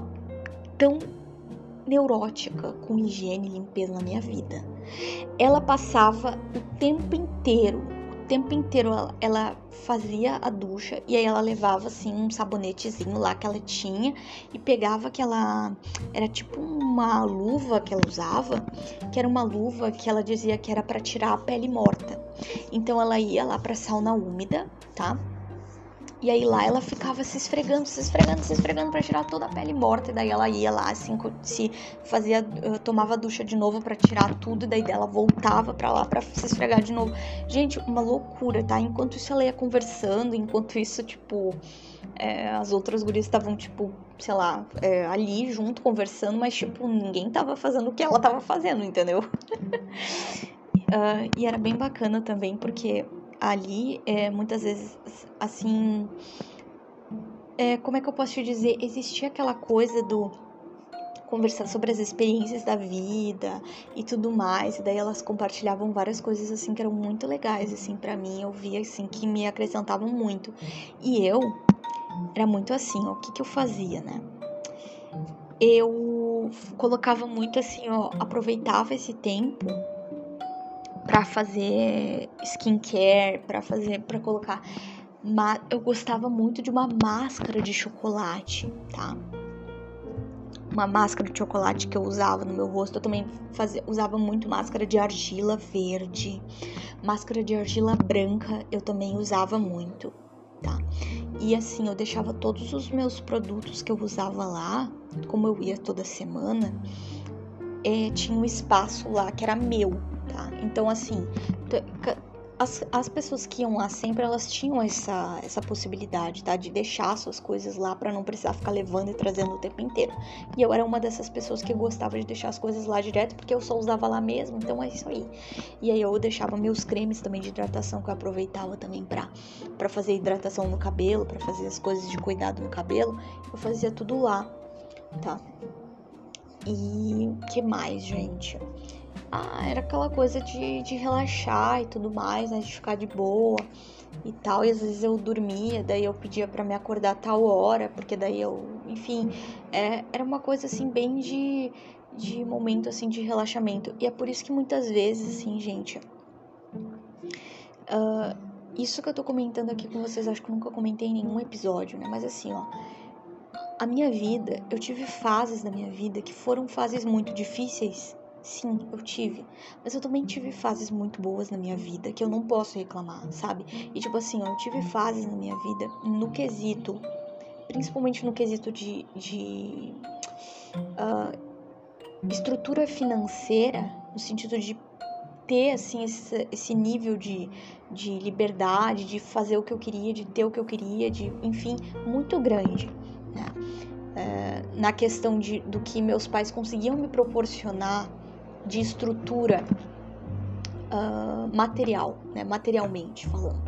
tão neurótica com higiene e limpeza na minha vida. Ela passava o tempo inteiro tempo inteiro ela, ela, fazia a ducha e aí ela levava assim um sabonetezinho lá que ela tinha e pegava aquela era tipo uma luva que ela usava, que era uma luva que ela dizia que era para tirar a pele morta. Então ela ia lá para sauna úmida, tá? E aí lá ela ficava se esfregando, se esfregando, se esfregando para tirar toda a pele morta. E daí ela ia lá, assim, se fazia, tomava ducha de novo para tirar tudo. E daí dela voltava para lá para se esfregar de novo. Gente, uma loucura, tá? Enquanto isso ela ia conversando, enquanto isso, tipo, é, as outras gurias estavam, tipo, sei lá, é, ali junto conversando, mas, tipo, ninguém tava fazendo o que ela tava fazendo, entendeu? uh, [laughs] e era bem bacana também, porque ali, é, muitas vezes, assim. É, como é que eu posso te dizer? Existia aquela coisa do conversar sobre as experiências da vida e tudo mais. E daí elas compartilhavam várias coisas assim que eram muito legais assim para mim, eu via assim que me acrescentavam muito. E eu era muito assim, ó, o que que eu fazia, né? Eu colocava muito assim, ó, aproveitava esse tempo para fazer skincare, para fazer, para colocar. Mas eu gostava muito de uma máscara de chocolate, tá? Uma máscara de chocolate que eu usava no meu rosto. Eu também fazia, usava muito máscara de argila verde, máscara de argila branca. Eu também usava muito, tá? E assim, eu deixava todos os meus produtos que eu usava lá, como eu ia toda semana, é, tinha um espaço lá que era meu, tá? Então, assim, as, as pessoas que iam lá sempre, elas tinham essa, essa possibilidade, tá? De deixar suas coisas lá para não precisar ficar levando e trazendo o tempo inteiro. E eu era uma dessas pessoas que gostava de deixar as coisas lá direto, porque eu só usava lá mesmo, então é isso aí. E aí eu deixava meus cremes também de hidratação, que eu aproveitava também pra, pra fazer hidratação no cabelo, para fazer as coisas de cuidado no cabelo. Eu fazia tudo lá, tá? E que mais, gente? Ah, era aquela coisa de, de relaxar e tudo mais, né? De ficar de boa e tal. E às vezes eu dormia, daí eu pedia para me acordar a tal hora, porque daí eu, enfim, é, era uma coisa assim bem de, de momento assim de relaxamento. E é por isso que muitas vezes, assim, gente, uh, isso que eu tô comentando aqui com vocês, acho que nunca comentei em nenhum episódio, né? Mas assim, ó. A minha vida, eu tive fases da minha vida que foram fases muito difíceis Sim, eu tive. Mas eu também tive fases muito boas na minha vida que eu não posso reclamar, sabe? E tipo assim, eu tive fases na minha vida no quesito, principalmente no quesito de, de uh, estrutura financeira, no sentido de ter assim esse, esse nível de, de liberdade, de fazer o que eu queria, de ter o que eu queria, de enfim, muito grande. Né? Uh, na questão de, do que meus pais conseguiam me proporcionar de estrutura uh, material, né, materialmente falando.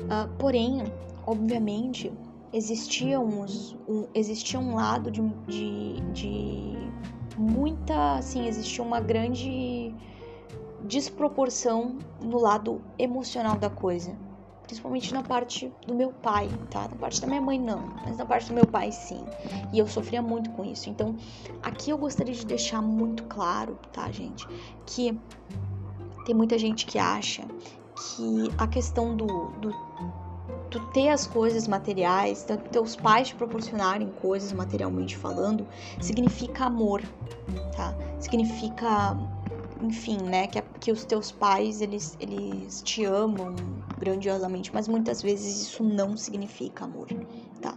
Uh, porém, obviamente, existia, uns, um, existia um lado de, de, de muita, assim, existia uma grande desproporção no lado emocional da coisa principalmente na parte do meu pai, tá? Na parte da minha mãe não, mas na parte do meu pai sim. E eu sofria muito com isso. Então, aqui eu gostaria de deixar muito claro, tá, gente, que tem muita gente que acha que a questão do, do tu ter as coisas materiais, tanto teus pais te proporcionarem coisas materialmente falando, significa amor, tá? Significa enfim, né, que, que os teus pais, eles, eles te amam grandiosamente, mas muitas vezes isso não significa amor, tá?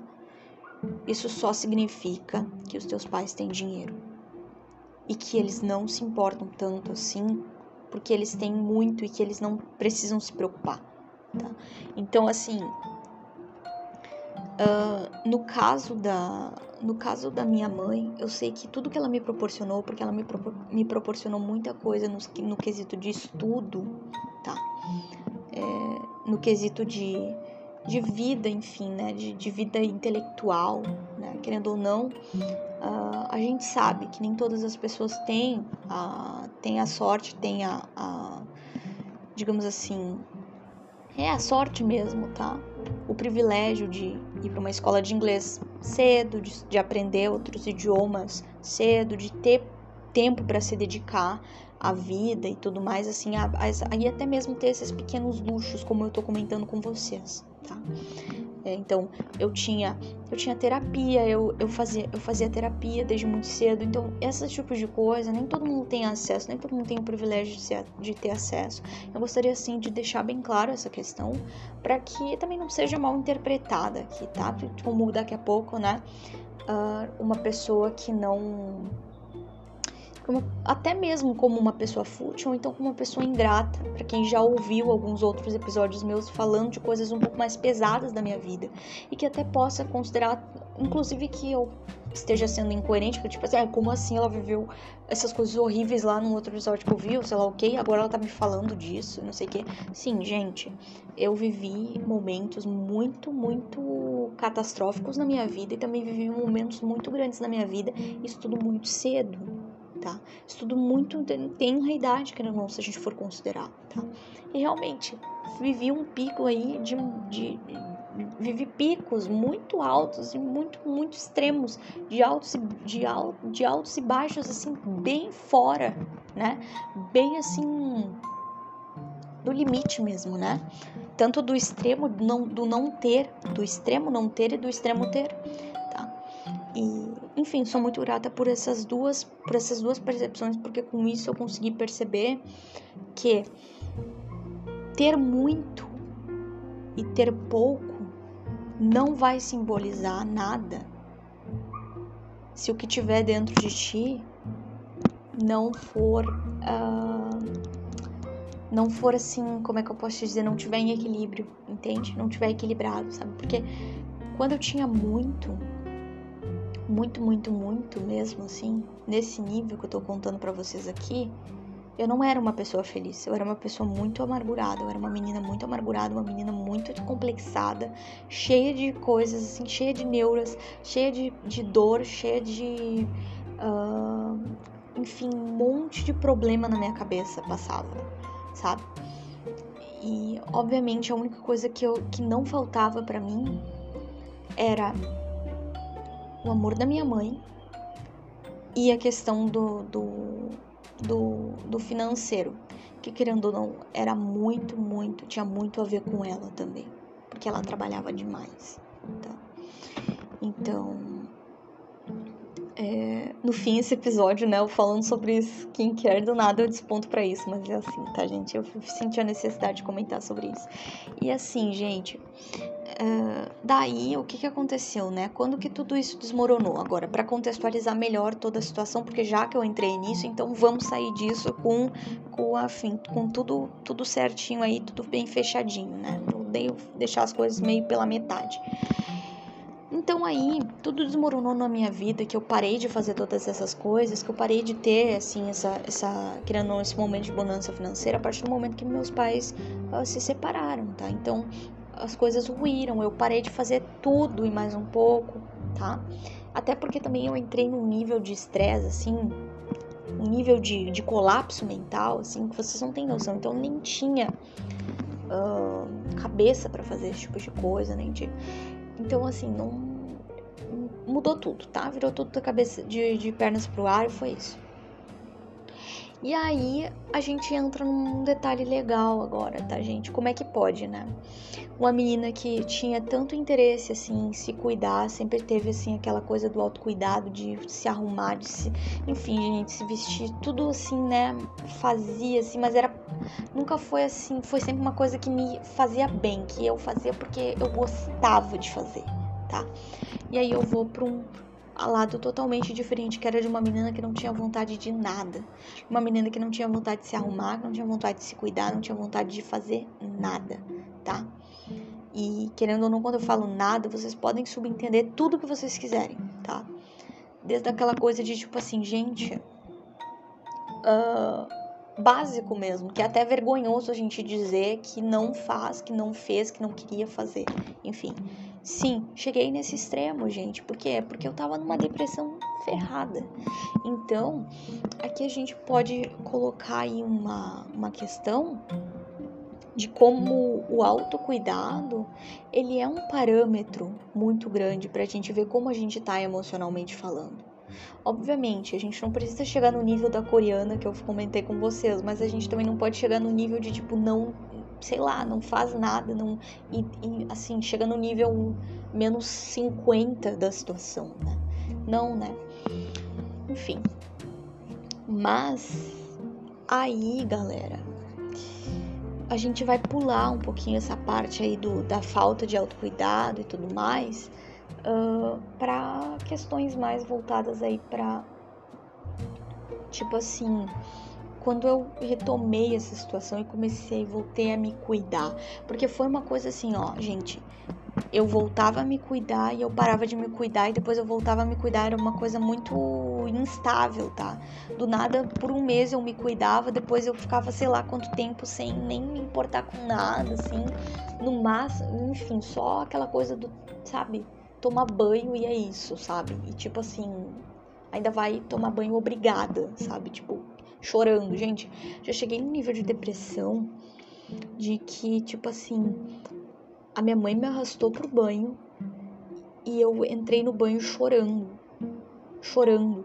Isso só significa que os teus pais têm dinheiro e que eles não se importam tanto assim, porque eles têm muito e que eles não precisam se preocupar, tá? Então, assim, Uh, no caso da no caso da minha mãe, eu sei que tudo que ela me proporcionou, porque ela me, me proporcionou muita coisa no, no quesito de estudo, tá? É, no quesito de, de vida, enfim, né? De, de vida intelectual, né? Querendo ou não, uh, a gente sabe que nem todas as pessoas têm a, têm a sorte, têm a, a digamos assim, é a sorte mesmo, tá? O privilégio de ir para uma escola de inglês cedo, de, de aprender outros idiomas cedo, de ter tempo para se dedicar à vida e tudo mais, assim, aí até mesmo ter esses pequenos luxos, como eu tô comentando com vocês, tá? É, então, eu tinha, eu tinha terapia, eu, eu, fazia, eu fazia terapia desde muito cedo. Então, esses tipos de coisa, nem todo mundo tem acesso, nem todo mundo tem o privilégio de, ser, de ter acesso. Eu gostaria, assim, de deixar bem claro essa questão, para que também não seja mal interpretada aqui, tá? Como daqui a pouco, né? Uh, uma pessoa que não até mesmo como uma pessoa fútil ou então como uma pessoa ingrata, para quem já ouviu alguns outros episódios meus falando de coisas um pouco mais pesadas da minha vida e que até possa considerar, inclusive que eu esteja sendo incoerente, que tipo assim, ah, como assim ela viveu essas coisas horríveis lá no outro episódio que eu vi, ou sei lá o que, agora ela tá me falando disso, não sei o que. Sim, gente, eu vivi momentos muito, muito catastróficos na minha vida e também vivi momentos muito grandes na minha vida, isso tudo muito cedo tá? Muito tem uma idade, que não, se a gente for considerar, tá? E realmente, vivi um pico aí de, de, vivi picos muito altos e muito, muito extremos, de altos, de, de altos e baixos, assim, bem fora, né? Bem assim, do limite mesmo, né? Tanto do extremo não, do não ter, do extremo não ter e do extremo ter? E enfim, sou muito grata por essas duas, por essas duas percepções, porque com isso eu consegui perceber que ter muito e ter pouco não vai simbolizar nada se o que tiver dentro de ti não for uh, não for assim, como é que eu posso dizer, não tiver em equilíbrio, entende? Não tiver equilibrado, sabe? Porque quando eu tinha muito, muito, muito, muito mesmo assim, nesse nível que eu tô contando para vocês aqui, eu não era uma pessoa feliz, eu era uma pessoa muito amargurada, eu era uma menina muito amargurada, uma menina muito complexada, cheia de coisas, assim, cheia de neuras, cheia de, de dor, cheia de. Uh, enfim, um monte de problema na minha cabeça passava, sabe? E, obviamente, a única coisa que, eu, que não faltava para mim era o amor da minha mãe e a questão do, do, do, do financeiro, que querendo ou não, era muito, muito, tinha muito a ver com ela também, porque ela trabalhava demais. Tá? Então, é, no fim, esse episódio, né, eu falando sobre skincare, do nada eu desponto para isso, mas é assim, tá, gente? Eu senti a necessidade de comentar sobre isso. E assim, gente, uh, daí o que que aconteceu, né? Quando que tudo isso desmoronou? Agora, para contextualizar melhor toda a situação, porque já que eu entrei nisso, então vamos sair disso com, com afim, com tudo, tudo certinho aí, tudo bem fechadinho, né? Não deixar as coisas meio pela metade. Então aí tudo desmoronou na minha vida, que eu parei de fazer todas essas coisas, que eu parei de ter assim essa essa querendo esse momento de bonança financeira a partir do momento que meus pais uh, se separaram, tá? Então as coisas ruíram, eu parei de fazer tudo e mais um pouco, tá? Até porque também eu entrei num nível de estresse assim, um nível de, de colapso mental, assim, que vocês não têm noção. Então nem tinha uh, cabeça para fazer esse tipo de coisa, nem de então, assim, não. Mudou tudo, tá? Virou tudo da cabeça de, de pernas pro ar e foi isso. E aí a gente entra num detalhe legal agora, tá, gente? Como é que pode, né? Uma menina que tinha tanto interesse assim em se cuidar, sempre teve assim aquela coisa do autocuidado, de se arrumar, de se, enfim, gente, se vestir, tudo assim, né? Fazia assim, mas era nunca foi assim, foi sempre uma coisa que me fazia bem, que eu fazia porque eu gostava de fazer, tá? E aí eu vou para um lado totalmente diferente, que era de uma menina que não tinha vontade de nada. Uma menina que não tinha vontade de se arrumar, que não tinha vontade de se cuidar, não tinha vontade de fazer nada, tá? E querendo ou não, quando eu falo nada, vocês podem subentender tudo que vocês quiserem, tá? Desde aquela coisa de tipo assim, gente. Uh, básico mesmo, que é até vergonhoso a gente dizer que não faz, que não fez, que não queria fazer. Enfim, sim, cheguei nesse extremo, gente. Por quê? Porque eu tava numa depressão ferrada. Então, aqui a gente pode colocar aí uma, uma questão de como o autocuidado ele é um parâmetro muito grande para a gente ver como a gente está emocionalmente falando. Obviamente, a gente não precisa chegar no nível da coreana que eu comentei com vocês, mas a gente também não pode chegar no nível de tipo não, sei lá, não faz nada, não e, e assim chega no nível menos 50 da situação, né? Não, né? Enfim. Mas aí, galera, a gente vai pular um pouquinho essa parte aí do, da falta de autocuidado e tudo mais uh, para questões mais voltadas aí para tipo assim quando eu retomei essa situação e comecei voltei a me cuidar porque foi uma coisa assim ó gente eu voltava a me cuidar e eu parava de me cuidar e depois eu voltava a me cuidar. Era uma coisa muito instável, tá? Do nada, por um mês eu me cuidava, depois eu ficava, sei lá quanto tempo sem nem me importar com nada, assim. No máximo, enfim, só aquela coisa do, sabe? Tomar banho e é isso, sabe? E tipo assim, ainda vai tomar banho obrigada, sabe? Tipo, chorando. Gente, já cheguei num nível de depressão de que, tipo assim, a minha mãe me arrastou pro banho e eu entrei no banho chorando, chorando,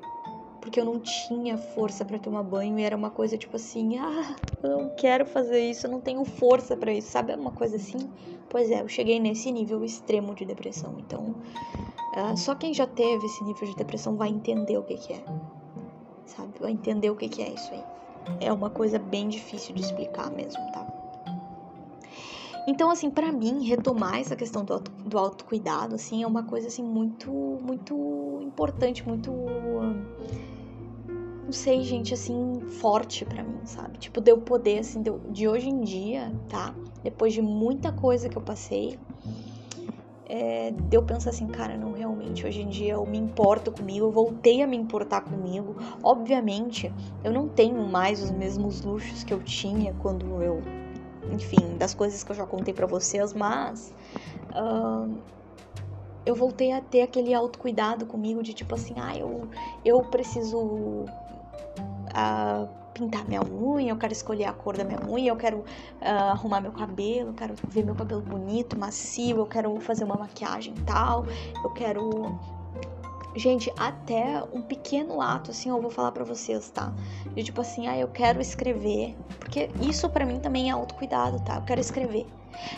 porque eu não tinha força para tomar banho e era uma coisa tipo assim, ah, eu não quero fazer isso, eu não tenho força para isso, sabe? Uma coisa assim. Pois é, eu cheguei nesse nível extremo de depressão. Então, uh, só quem já teve esse nível de depressão vai entender o que, que é, sabe? Vai entender o que, que é isso aí. É uma coisa bem difícil de explicar mesmo, tá? Então, assim, para mim, retomar essa questão do, auto, do autocuidado, assim, é uma coisa, assim, muito, muito importante, muito... Não sei, gente, assim, forte para mim, sabe? Tipo, deu poder, assim, de, de hoje em dia, tá? Depois de muita coisa que eu passei, é, deu pensar assim, cara, não, realmente, hoje em dia eu me importo comigo, eu voltei a me importar comigo. Obviamente, eu não tenho mais os mesmos luxos que eu tinha quando eu enfim, das coisas que eu já contei para vocês, mas uh, eu voltei a ter aquele autocuidado comigo de tipo assim, ah, eu, eu preciso uh, pintar minha unha, eu quero escolher a cor da minha unha, eu quero uh, arrumar meu cabelo, eu quero ver meu cabelo bonito, macio, eu quero fazer uma maquiagem tal, eu quero Gente, até um pequeno ato, assim, eu vou falar para vocês, tá? De tipo assim, ah, eu quero escrever. Porque isso para mim também é autocuidado, tá? Eu quero escrever.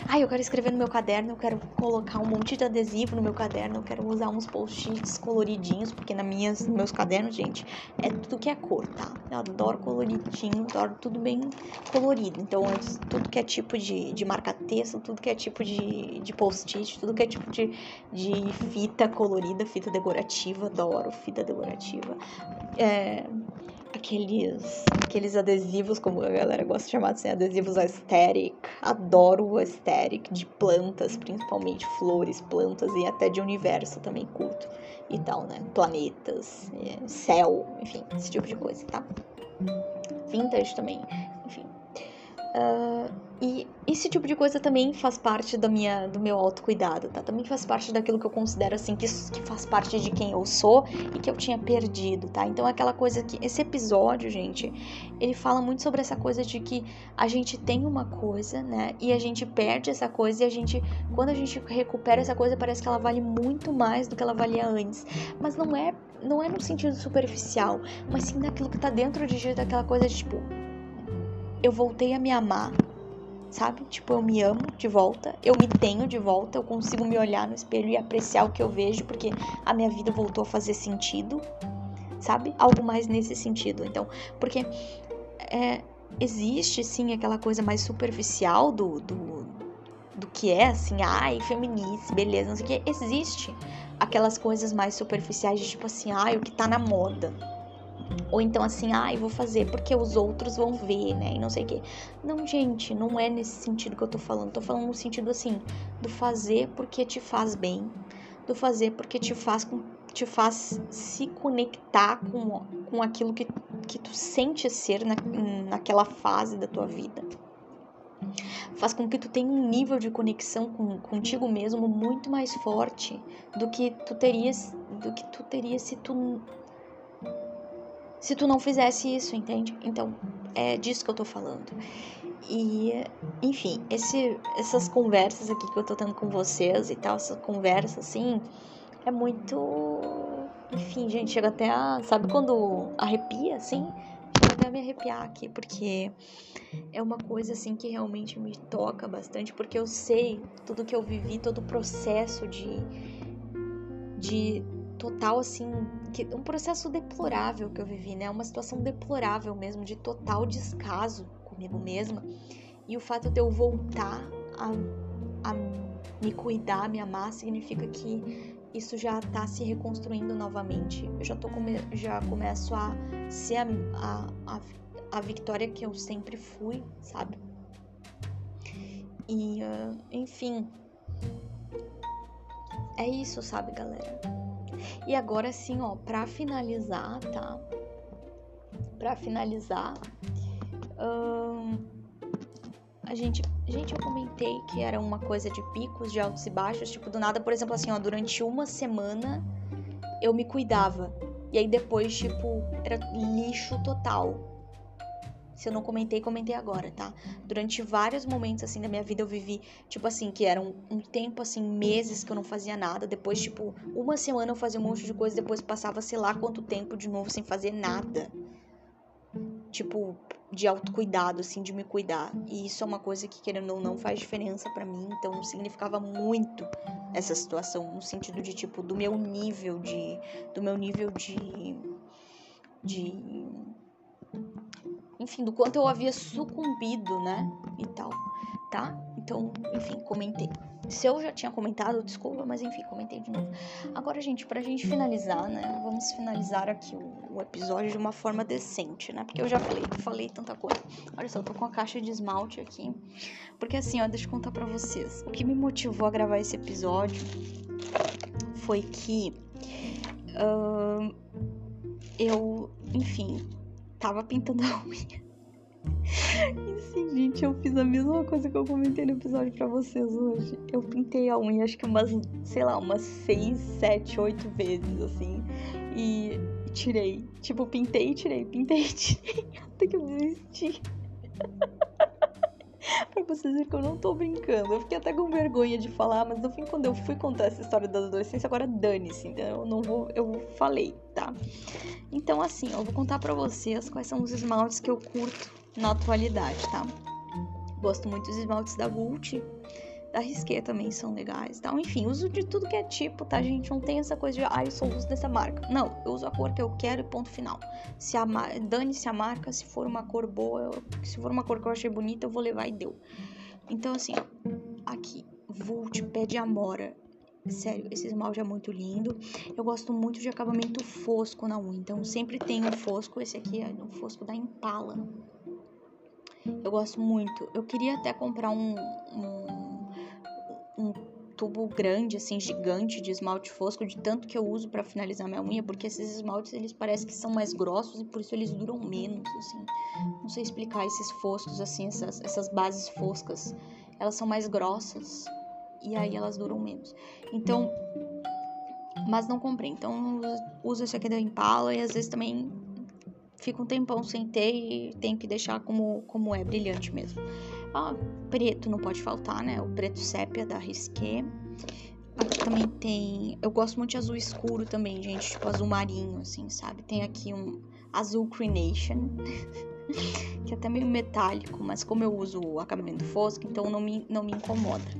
Ah, eu quero escrever no meu caderno, eu quero colocar um monte de adesivo no meu caderno, eu quero usar uns post-its coloridinhos, porque na minhas, nos meus cadernos, gente, é tudo que é cor, tá? Eu adoro coloridinho, adoro tudo bem colorido. Então, tudo que é tipo de, de marca-texto, tudo que é tipo de, de post-it, tudo que é tipo de, de fita colorida, fita decorativa, adoro fita decorativa. É aqueles, aqueles adesivos, como a galera gosta de chamar assim, adesivos aesthetic. Adoro o aesthetic de plantas, principalmente flores, plantas e até de universo também curto e tal, né? Planetas, é, céu, enfim, esse tipo de coisa, tá? Vintage também. Uh, e esse tipo de coisa também faz parte da minha, do meu autocuidado, tá? Também faz parte daquilo que eu considero assim, que, que faz parte de quem eu sou e que eu tinha perdido, tá? Então é aquela coisa que. Esse episódio, gente, ele fala muito sobre essa coisa de que a gente tem uma coisa, né? E a gente perde essa coisa e a gente. Quando a gente recupera essa coisa, parece que ela vale muito mais do que ela valia antes. Mas não é, não é no sentido superficial, mas sim daquilo que tá dentro de gente, daquela coisa de tipo eu voltei a me amar, sabe? Tipo, eu me amo de volta, eu me tenho de volta, eu consigo me olhar no espelho e apreciar o que eu vejo, porque a minha vida voltou a fazer sentido, sabe? Algo mais nesse sentido. Então, porque é, existe sim aquela coisa mais superficial do, do, do que é, assim, ai, feminista, beleza, não sei o que. Existe aquelas coisas mais superficiais de tipo assim, ai, o que tá na moda Ou então assim, ai, ah, vou fazer porque os outros vão ver, né? E não sei o quê. Não, gente, não é nesse sentido que eu tô falando. Tô falando no sentido assim, do fazer porque te faz bem, do fazer porque te faz com te faz se conectar com, com aquilo que, que tu sente ser na, naquela fase da tua vida. Faz com que tu tenha um nível de conexão com, contigo mesmo muito mais forte do que tu terias do que tu terias se tu se tu não fizesse isso, entende? Então, é disso que eu tô falando. E, enfim, esse, essas conversas aqui que eu tô tendo com vocês e tal, essa conversa assim, é muito. Enfim, gente, chega até a. Sabe quando arrepia, assim? Chega até a me arrepiar aqui, porque é uma coisa, assim, que realmente me toca bastante, porque eu sei tudo que eu vivi, todo o processo de. de total, assim. Que, um processo deplorável que eu vivi, né? Uma situação deplorável mesmo, de total descaso comigo mesma. E o fato de eu voltar a, a me cuidar, me amar, significa que isso já tá se reconstruindo novamente. Eu já, tô come já começo a ser a, a, a, a Victoria que eu sempre fui, sabe? E, uh, enfim. É isso, sabe, galera? E agora sim, ó, pra finalizar, tá? Pra finalizar, a gente Gente, eu comentei que era uma coisa de picos, de altos e baixos, tipo, do nada, por exemplo, assim, ó, durante uma semana eu me cuidava. E aí depois, tipo, era lixo total. Se eu não comentei, comentei agora, tá? Durante vários momentos, assim, da minha vida eu vivi, tipo assim, que era um, um tempo, assim, meses que eu não fazia nada. Depois, tipo, uma semana eu fazia um monte de coisa, depois passava, sei lá, quanto tempo de novo sem fazer nada. Tipo, de autocuidado, assim, de me cuidar. E isso é uma coisa que, querendo ou não, faz diferença para mim. Então, significava muito essa situação, no sentido de, tipo, do meu nível de. Do meu nível de. De. Enfim, do quanto eu havia sucumbido, né? E tal, tá? Então, enfim, comentei. Se eu já tinha comentado, desculpa, mas enfim, comentei de novo. Agora, gente, pra gente finalizar, né? Vamos finalizar aqui o, o episódio de uma forma decente, né? Porque eu já falei, falei tanta coisa. Olha só, eu tô com a caixa de esmalte aqui. Porque assim, ó, deixa eu contar pra vocês. O que me motivou a gravar esse episódio foi que. Uh, eu, enfim, tava pintando a [laughs] unha. E sim, gente, eu fiz a mesma coisa que eu comentei no episódio pra vocês hoje. Eu pintei a unha, acho que umas, sei lá, umas 6, 7, 8 vezes, assim. E tirei. Tipo, pintei e tirei, pintei e [laughs] tirei. Até que eu desisti. [laughs] [laughs] pra vocês verem que eu não tô brincando. Eu fiquei até com vergonha de falar, mas no fim, quando eu fui contar essa história da adolescência, agora dane-se, então eu não vou. Eu falei, tá? Então, assim, eu vou contar pra vocês quais são os esmaltes que eu curto na atualidade, tá? Gosto muito dos esmaltes da Vult, da Risqué também são legais, tá? Enfim, uso de tudo que é tipo, tá, gente? Não tem essa coisa de, ah, eu só uso dessa marca. Não, eu uso a cor que eu quero e ponto final. Se a dane-se a marca, se for uma cor boa, eu... se for uma cor que eu achei bonita, eu vou levar e deu. Então, assim, aqui, Vult Pé de Amora. Sério, esse esmalte é muito lindo. Eu gosto muito de acabamento fosco na unha. Então, sempre tem um fosco. Esse aqui é um fosco da Impala. Eu gosto muito. Eu queria até comprar um, um, um tubo grande, assim, gigante de esmalte fosco, de tanto que eu uso para finalizar minha unha, porque esses esmaltes, eles parecem que são mais grossos e por isso eles duram menos, assim. Não sei explicar esses foscos, assim, essas, essas bases foscas. Elas são mais grossas e aí elas duram menos. Então, mas não comprei. Então, uso esse aqui da Impala e às vezes também fica um tempão sem ter e tenho que deixar como, como é, brilhante mesmo. Preto não pode faltar, né? O preto sépia da Risqué. Aqui também tem. Eu gosto muito de azul escuro também, gente. Tipo azul marinho, assim, sabe? Tem aqui um azul Crenation. [laughs] que é até meio metálico, mas como eu uso o acabamento fosco, então não me, não me incomoda.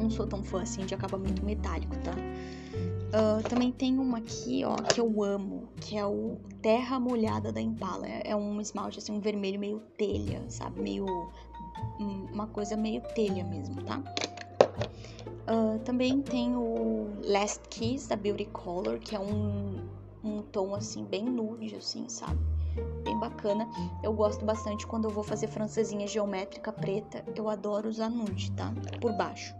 Não sou tão fã assim de acabamento metálico, tá? Uh, também tem uma aqui, ó, que eu amo, que é o Terra Molhada da Impala. É, é um esmalte, assim, um vermelho meio telha, sabe? Meio... Uma coisa meio telha mesmo, tá? Uh, também tem o Last Kiss da Beauty Color, que é um, um tom assim bem nude, assim, sabe? Bem bacana. Eu gosto bastante quando eu vou fazer francesinha geométrica preta. Eu adoro usar nude, tá? Por baixo.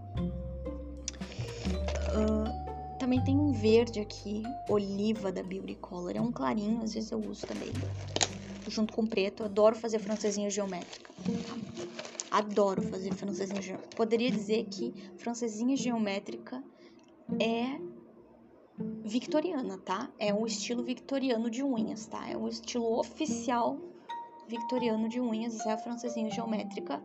Uh, também tem um verde aqui, oliva da Beauty Color. É um clarinho, às vezes eu uso também. Junto com preto. Adoro fazer francesinha geométrica. Adoro fazer francesinha geométrica. Poderia dizer que francesinha geométrica é victoriana, tá? É um estilo victoriano de unhas, tá? É um estilo oficial victoriano de unhas, é a francesinha geométrica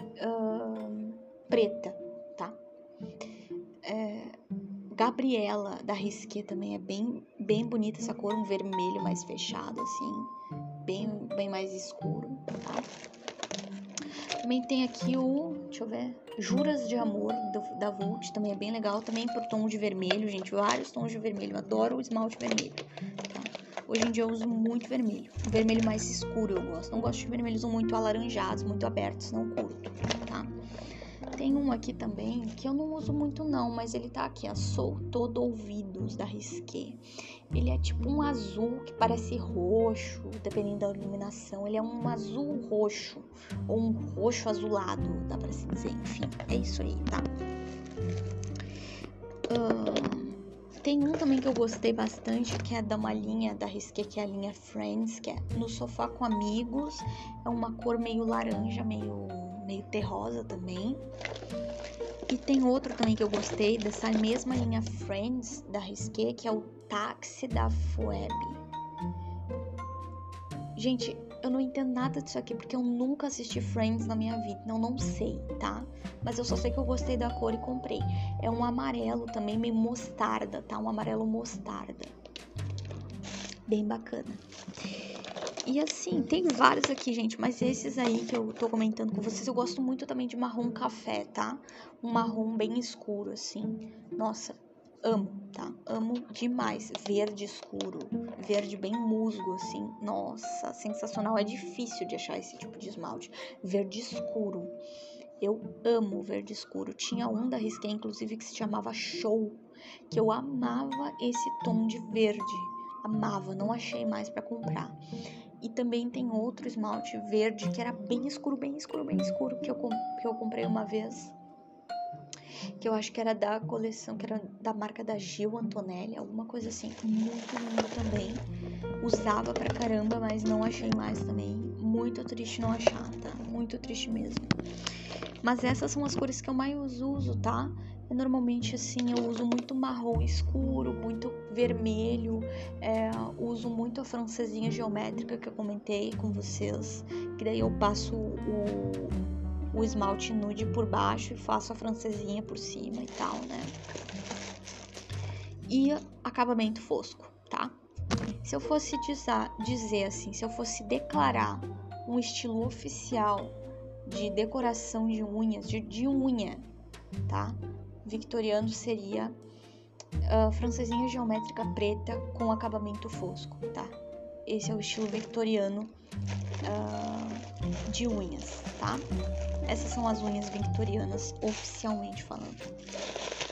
uh, preta, tá? É, Gabriela da Risqué também é bem, bem bonita essa cor, um vermelho mais fechado, assim, bem, bem mais escuro, tá? Também tem aqui o, deixa eu ver, Juras de Amor do, da Vult, também é bem legal, também por tom de vermelho, gente, vários tons de vermelho, adoro o esmalte vermelho, tá? Hoje em dia eu uso muito vermelho, vermelho mais escuro eu gosto, não gosto de vermelhos muito alaranjados, muito abertos, não curto? Tem um aqui também que eu não uso muito não, mas ele tá aqui, ó, Sou Todo Ouvidos, da Risqué. Ele é tipo um azul que parece roxo, dependendo da iluminação. Ele é um azul roxo, ou um roxo azulado, dá pra se dizer. Enfim, é isso aí, tá? Uh, tem um também que eu gostei bastante, que é da uma linha da Risqué, que é a linha Friends, que é no sofá com amigos. É uma cor meio laranja, meio meio terrosa também. E tem outro também que eu gostei, dessa mesma linha Friends da Risqué, que é o Táxi da Fueb. Gente, eu não entendo nada disso aqui porque eu nunca assisti Friends na minha vida, não não sei, tá? Mas eu só sei que eu gostei da cor e comprei. É um amarelo também meio mostarda, tá? Um amarelo mostarda. Bem bacana. E assim, tem vários aqui, gente, mas esses aí que eu tô comentando com vocês, eu gosto muito também de marrom café, tá? Um marrom bem escuro, assim. Nossa, amo, tá? Amo demais. Verde escuro, verde bem musgo, assim. Nossa, sensacional. É difícil de achar esse tipo de esmalte. Verde escuro. Eu amo verde escuro. Tinha um da Risqué, inclusive, que se chamava Show, que eu amava esse tom de verde. Amava, não achei mais para comprar. E também tem outro esmalte verde que era bem escuro, bem escuro, bem escuro, que eu, que eu comprei uma vez. Que eu acho que era da coleção, que era da marca da Gil Antonelli, alguma coisa assim. Muito lindo também. Usava pra caramba, mas não achei mais também. Muito triste não achar, tá? Muito triste mesmo. Mas essas são as cores que eu mais uso, tá? Normalmente, assim, eu uso muito marrom escuro, muito vermelho, é, uso muito a francesinha geométrica que eu comentei com vocês, que daí eu passo o, o esmalte nude por baixo e faço a francesinha por cima e tal, né? E acabamento fosco, tá? Se eu fosse dizer assim, se eu fosse declarar um estilo oficial de decoração de unhas, de, de unha, tá? victoriano seria uh, francesinha geométrica preta com acabamento fosco, tá? Esse é o estilo victoriano uh, de unhas, tá? Essas são as unhas victorianas oficialmente falando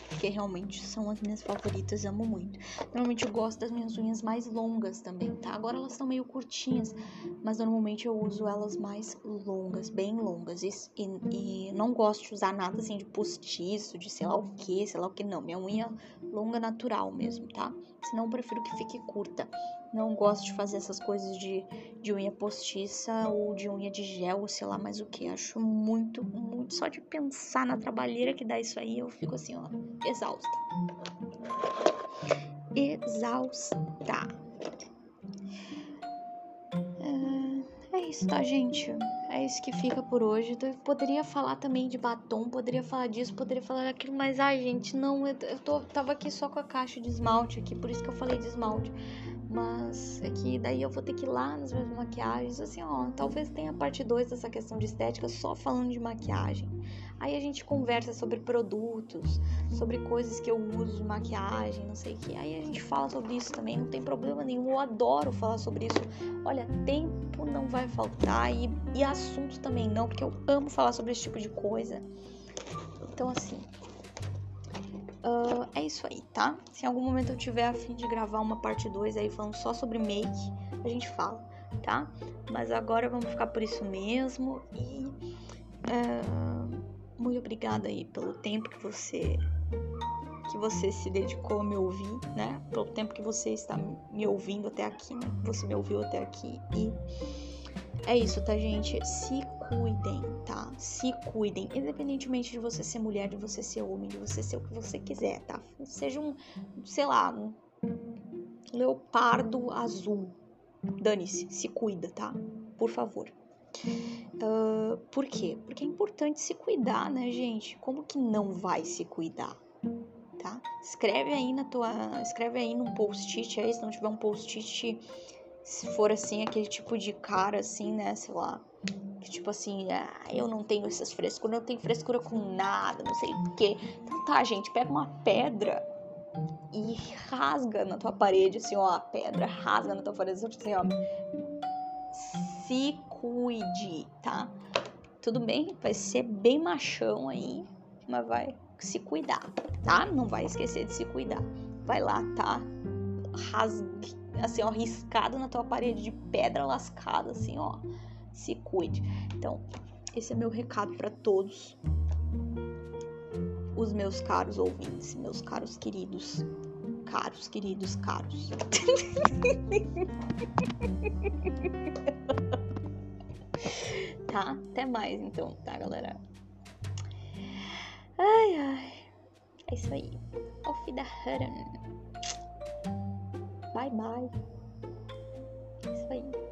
porque realmente são as minhas favoritas, amo muito. Normalmente eu gosto das minhas unhas mais longas também, tá? Agora elas estão meio curtinhas, mas normalmente eu uso elas mais longas, bem longas. E, e, e não gosto de usar nada assim de postiço, de sei lá o que, sei lá o que, não. Minha unha longa natural mesmo, tá? Senão eu prefiro que fique curta. Não gosto de fazer essas coisas de, de unha postiça ou de unha de gel, ou sei lá mais o que. Acho muito, muito. Só de pensar na trabalheira que dá isso aí, eu fico assim, ó, exausta. Exausta. É, é isso, tá, gente? É isso que fica por hoje. Eu poderia falar também de batom, poderia falar disso, poderia falar daquilo, mas ai, gente, não, eu, eu tô, tava aqui só com a caixa de esmalte aqui, por isso que eu falei de esmalte. Mas é que daí eu vou ter que ir lá nas minhas maquiagens, assim, ó, talvez tenha parte 2 dessa questão de estética só falando de maquiagem. Aí a gente conversa sobre produtos, sobre coisas que eu uso de maquiagem, não sei o que. Aí a gente fala sobre isso também, não tem problema nenhum. Eu adoro falar sobre isso. Olha, tempo não vai faltar e, e assunto também não, porque eu amo falar sobre esse tipo de coisa. Então, assim, Uh, é isso aí, tá? Se em algum momento eu tiver a fim de gravar uma parte 2 aí falando só sobre make, a gente fala, tá? Mas agora vamos ficar por isso mesmo e uh, muito obrigada aí pelo tempo que você que você se dedicou a me ouvir, né? Pelo tempo que você está me ouvindo até aqui, né? Você me ouviu até aqui e é isso, tá, gente? Se cuidem, tá? Se cuidem. Independentemente de você ser mulher, de você ser homem, de você ser o que você quiser, tá? Seja um, sei lá, um leopardo azul. Dane-se, se cuida, tá? Por favor. Uh, por quê? Porque é importante se cuidar, né, gente? Como que não vai se cuidar? Tá? Escreve aí na tua, escreve aí num post-it aí, se não tiver um post-it se for assim, aquele tipo de cara assim, né, sei lá, que tipo assim, ah, eu não tenho essas frescuras, não tenho frescura com nada, não sei o quê. Então tá, gente, pega uma pedra e rasga na tua parede, assim, ó, a pedra rasga na tua parede, assim, ó. Se cuide, tá? Tudo bem? Vai ser bem machão aí, mas vai se cuidar, tá? Não vai esquecer de se cuidar. Vai lá, tá? Rasgue assim, ó, riscado na tua parede de pedra lascada, assim, ó. Se cuide. Então, esse é meu recado para todos os meus caros ouvintes, meus caros queridos. Caros, queridos, caros. [laughs] tá? Até mais então, tá, galera? Ai, ai. É isso aí. Auf Wiederhören. Bye bye. Isso aí.